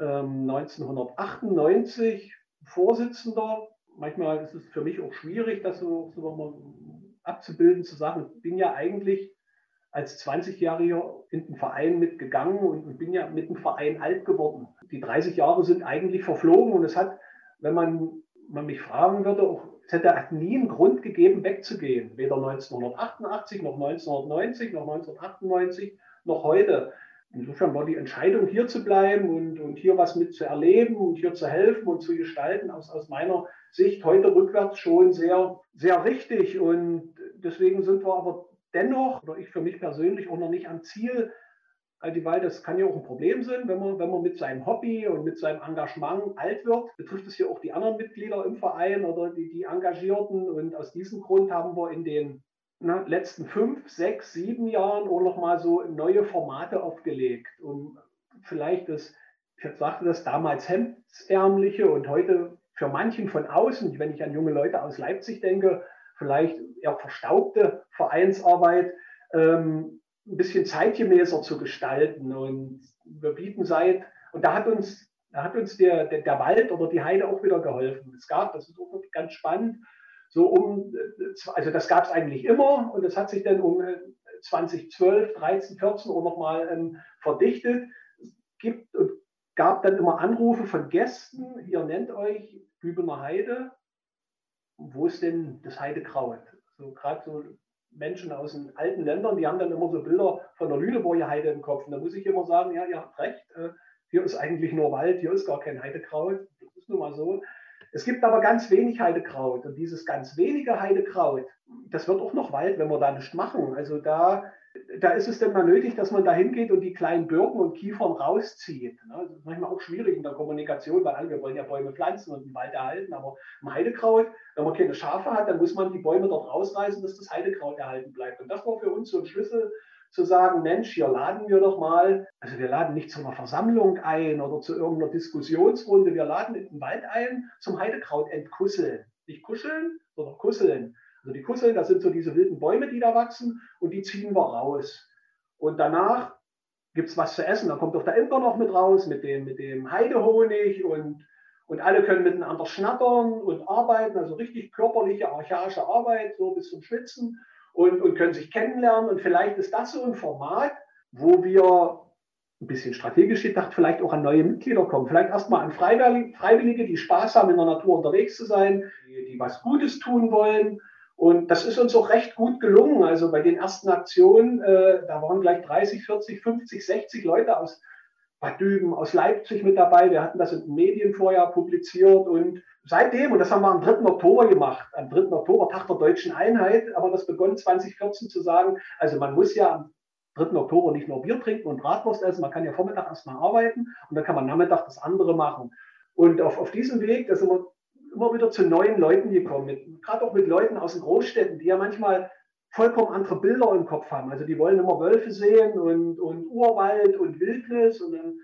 ähm, 1998 Vorsitzender. Manchmal ist es für mich auch schwierig, das so, so mal abzubilden, zu sagen, ich bin ja eigentlich als 20-Jähriger in den Verein mitgegangen und bin ja mit dem Verein alt geworden. Die 30 Jahre sind eigentlich verflogen und es hat, wenn man, man mich fragen würde, auch es hätte nie einen Grund gegeben, wegzugehen. Weder 1988, noch 1990, noch 1998, noch heute. Insofern war die Entscheidung, hier zu bleiben und, und hier was mit zu erleben und hier zu helfen und zu gestalten, aus, aus meiner Sicht heute rückwärts schon sehr, sehr richtig. Und deswegen sind wir aber dennoch, oder ich für mich persönlich, auch noch nicht am Ziel, weil das kann ja auch ein Problem sein, wenn man, wenn man mit seinem Hobby und mit seinem Engagement alt wird. Betrifft es ja auch die anderen Mitglieder im Verein oder die, die Engagierten. Und aus diesem Grund haben wir in den na, letzten fünf, sechs, sieben Jahren auch nochmal so neue Formate aufgelegt, um vielleicht das, ich sagte das damals hemdsärmliche und heute für manchen von außen, wenn ich an junge Leute aus Leipzig denke, vielleicht eher verstaubte Vereinsarbeit, ähm, ein bisschen zeitgemäßer zu gestalten. Und wir bieten seit, und da hat uns, da hat uns der, der, der Wald oder die Heide auch wieder geholfen. Es gab, das ist auch ganz spannend, so um, also das gab es eigentlich immer und das hat sich dann um 2012, 13, 14 auch nochmal ähm, verdichtet. Es gibt und gab dann immer Anrufe von Gästen, ihr nennt euch Bübener Heide, wo ist denn das Heidekraut? So gerade so Menschen aus den alten Ländern, die haben dann immer so Bilder von der Lüneburger Heide im Kopf. Und da muss ich immer sagen, ja, ihr habt recht, äh, hier ist eigentlich nur Wald, hier ist gar kein Heidekraut. Das ist nun mal so. Es gibt aber ganz wenig Heidekraut und dieses ganz wenige Heidekraut, das wird auch noch Wald, wenn wir da nichts machen. Also da da ist es denn mal nötig, dass man da hingeht und die kleinen Birken und Kiefern rauszieht. Ne? Das ist manchmal auch schwierig in der Kommunikation, weil alle, wir wollen ja Bäume pflanzen und den Wald erhalten, aber im Heidekraut, wenn man keine Schafe hat, dann muss man die Bäume dort rausreißen, dass das Heidekraut erhalten bleibt. Und das war für uns so ein Schlüssel, zu sagen, Mensch, hier laden wir doch mal, also wir laden nicht zu einer Versammlung ein oder zu irgendeiner Diskussionsrunde, wir laden in den Wald ein zum Heidekraut entkusseln. Nicht kuscheln, sondern kusseln. Also die Kusseln, das sind so diese wilden Bäume, die da wachsen und die ziehen wir raus. Und danach gibt es was zu essen. Dann kommt doch der Imker noch mit raus mit dem, mit dem Heidehonig und, und alle können miteinander schnattern und arbeiten, also richtig körperliche, archaische Arbeit, so bis zum Schwitzen und, und können sich kennenlernen. Und vielleicht ist das so ein Format, wo wir ein bisschen strategisch gedacht, vielleicht auch an neue Mitglieder kommen. Vielleicht erstmal an Freiwillige, die Spaß haben, in der Natur unterwegs zu sein, die, die was Gutes tun wollen und das ist uns auch recht gut gelungen. Also bei den ersten Aktionen, äh, da waren gleich 30, 40, 50, 60 Leute aus Bad Düben, aus Leipzig mit dabei. Wir hatten das in den Medien vorher publiziert und seitdem, und das haben wir am 3. Oktober gemacht, am 3. Oktober, Tag der deutschen Einheit, aber das begonnen 2014 zu sagen, also man muss ja am 3. Oktober nicht nur Bier trinken und Bratwurst essen, man kann ja Vormittag erstmal arbeiten und dann kann man Nachmittag das andere machen. Und auf, auf diesem Weg, da sind wir immer wieder zu neuen Leuten gekommen, gerade auch mit Leuten aus den Großstädten, die ja manchmal vollkommen andere Bilder im Kopf haben. Also die wollen immer Wölfe sehen und, und Urwald und Wildnis und dann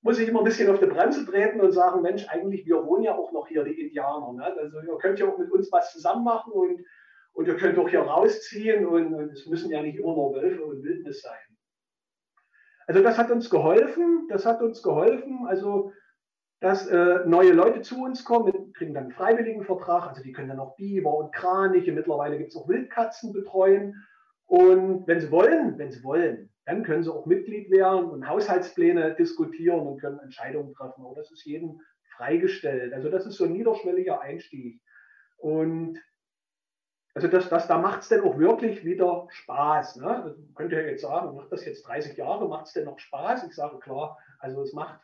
muss ich immer ein bisschen auf die Bremse treten und sagen, Mensch, eigentlich, wir wohnen ja auch noch hier, die Indianer. Ne? Also ihr könnt ja auch mit uns was zusammen machen und, und ihr könnt auch hier rausziehen und, und es müssen ja nicht immer nur Wölfe und Wildnis sein. Also das hat uns geholfen, das hat uns geholfen. Also dass äh, neue Leute zu uns kommen, kriegen dann einen Freiwilligenvertrag, also die können dann auch Biber und Kraniche, mittlerweile gibt es auch Wildkatzen betreuen. Und wenn sie wollen, wenn sie wollen, dann können sie auch Mitglied werden und Haushaltspläne diskutieren und können Entscheidungen treffen. Aber das ist jedem freigestellt. Also das ist so ein niederschwelliger Einstieg. Und also das, das, da macht es dann auch wirklich wieder Spaß. Ne? Also könnt ihr jetzt sagen, macht das jetzt 30 Jahre, macht es denn noch Spaß? Ich sage klar, also es macht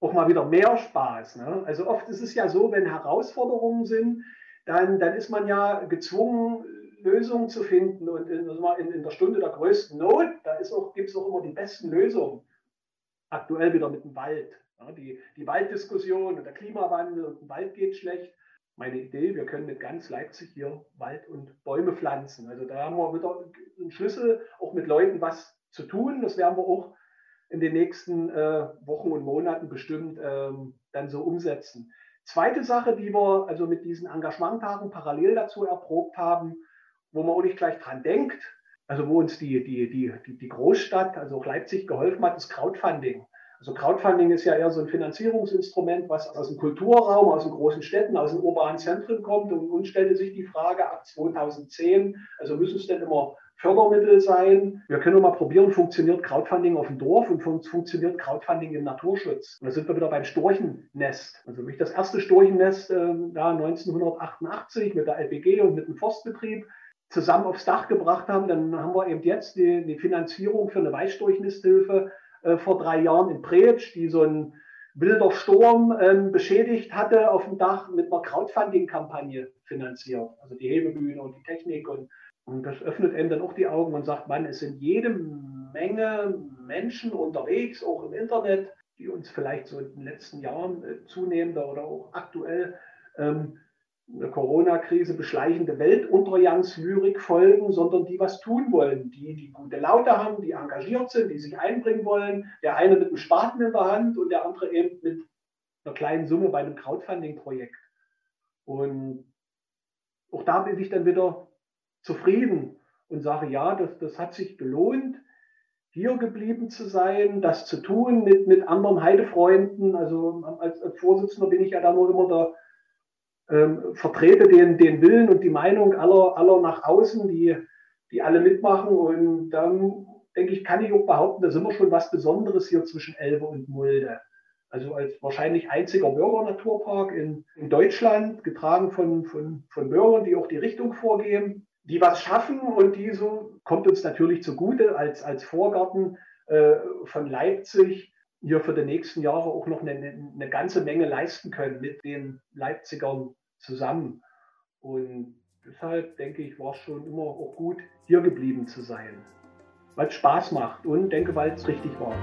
auch mal wieder mehr Spaß. Ne? Also oft ist es ja so, wenn Herausforderungen sind, dann, dann ist man ja gezwungen, Lösungen zu finden. Und in, in, in der Stunde der größten Not, da gibt es auch immer die besten Lösungen. Aktuell wieder mit dem Wald. Ja, die, die Walddiskussion und der Klimawandel und dem Wald geht schlecht. Meine Idee, wir können mit ganz Leipzig hier Wald und Bäume pflanzen. Also da haben wir wieder einen Schlüssel, auch mit Leuten was zu tun. Das werden wir auch in den nächsten äh, Wochen und Monaten bestimmt ähm, dann so umsetzen. Zweite Sache, die wir also mit diesen Engagementtagen parallel dazu erprobt haben, wo man auch nicht gleich dran denkt, also wo uns die, die, die, die Großstadt, also auch Leipzig, geholfen hat, ist Crowdfunding. Also Crowdfunding ist ja eher so ein Finanzierungsinstrument, was aus dem Kulturraum, aus den großen Städten, aus den urbanen Zentren kommt. Und uns stellte sich die Frage ab 2010, also müssen es denn immer Fördermittel sein. Wir können mal probieren, funktioniert Crowdfunding auf dem Dorf und funktioniert Crowdfunding im Naturschutz. Und da sind wir wieder beim Storchennest. Also mich das erste Storchennest äh, ja, 1988 mit der LPG und mit dem Forstbetrieb zusammen aufs Dach gebracht haben. Dann haben wir eben jetzt die, die Finanzierung für eine Weißstorchnisthilfe äh, vor drei Jahren in Preetsch, die so ein wilder Sturm ähm, beschädigt hatte auf dem Dach mit einer Crowdfunding-Kampagne finanziert. Also die Hebebühne und die Technik und und das öffnet einem dann auch die Augen und sagt, man, es sind jede Menge Menschen unterwegs, auch im Internet, die uns vielleicht so in den letzten Jahren äh, zunehmender oder auch aktuell ähm, Corona-Krise beschleichende Weltuntergangslyrik folgen, sondern die was tun wollen, die die gute Laute haben, die engagiert sind, die sich einbringen wollen. Der eine mit einem Spaten in der Hand und der andere eben mit einer kleinen Summe bei einem Crowdfunding-Projekt. Und auch da bin ich dann wieder zufrieden und sage, ja, das, das hat sich gelohnt, hier geblieben zu sein, das zu tun mit, mit anderen Heidefreunden. Also als, als Vorsitzender bin ich ja da nur immer der, ähm, vertrete den, den Willen und die Meinung aller, aller nach außen, die, die alle mitmachen. Und dann denke ich, kann ich auch behaupten, da sind wir schon was Besonderes hier zwischen Elbe und Mulde. Also als wahrscheinlich einziger Bürgernaturpark in, in Deutschland, getragen von, von, von Bürgern, die auch die Richtung vorgeben, die was schaffen und die so, kommt uns natürlich zugute als, als Vorgarten äh, von Leipzig, hier für die nächsten Jahre auch noch eine, eine ganze Menge leisten können mit den Leipzigern zusammen. Und deshalb denke ich, war es schon immer auch gut, hier geblieben zu sein. Weil es Spaß macht und denke, weil es richtig war.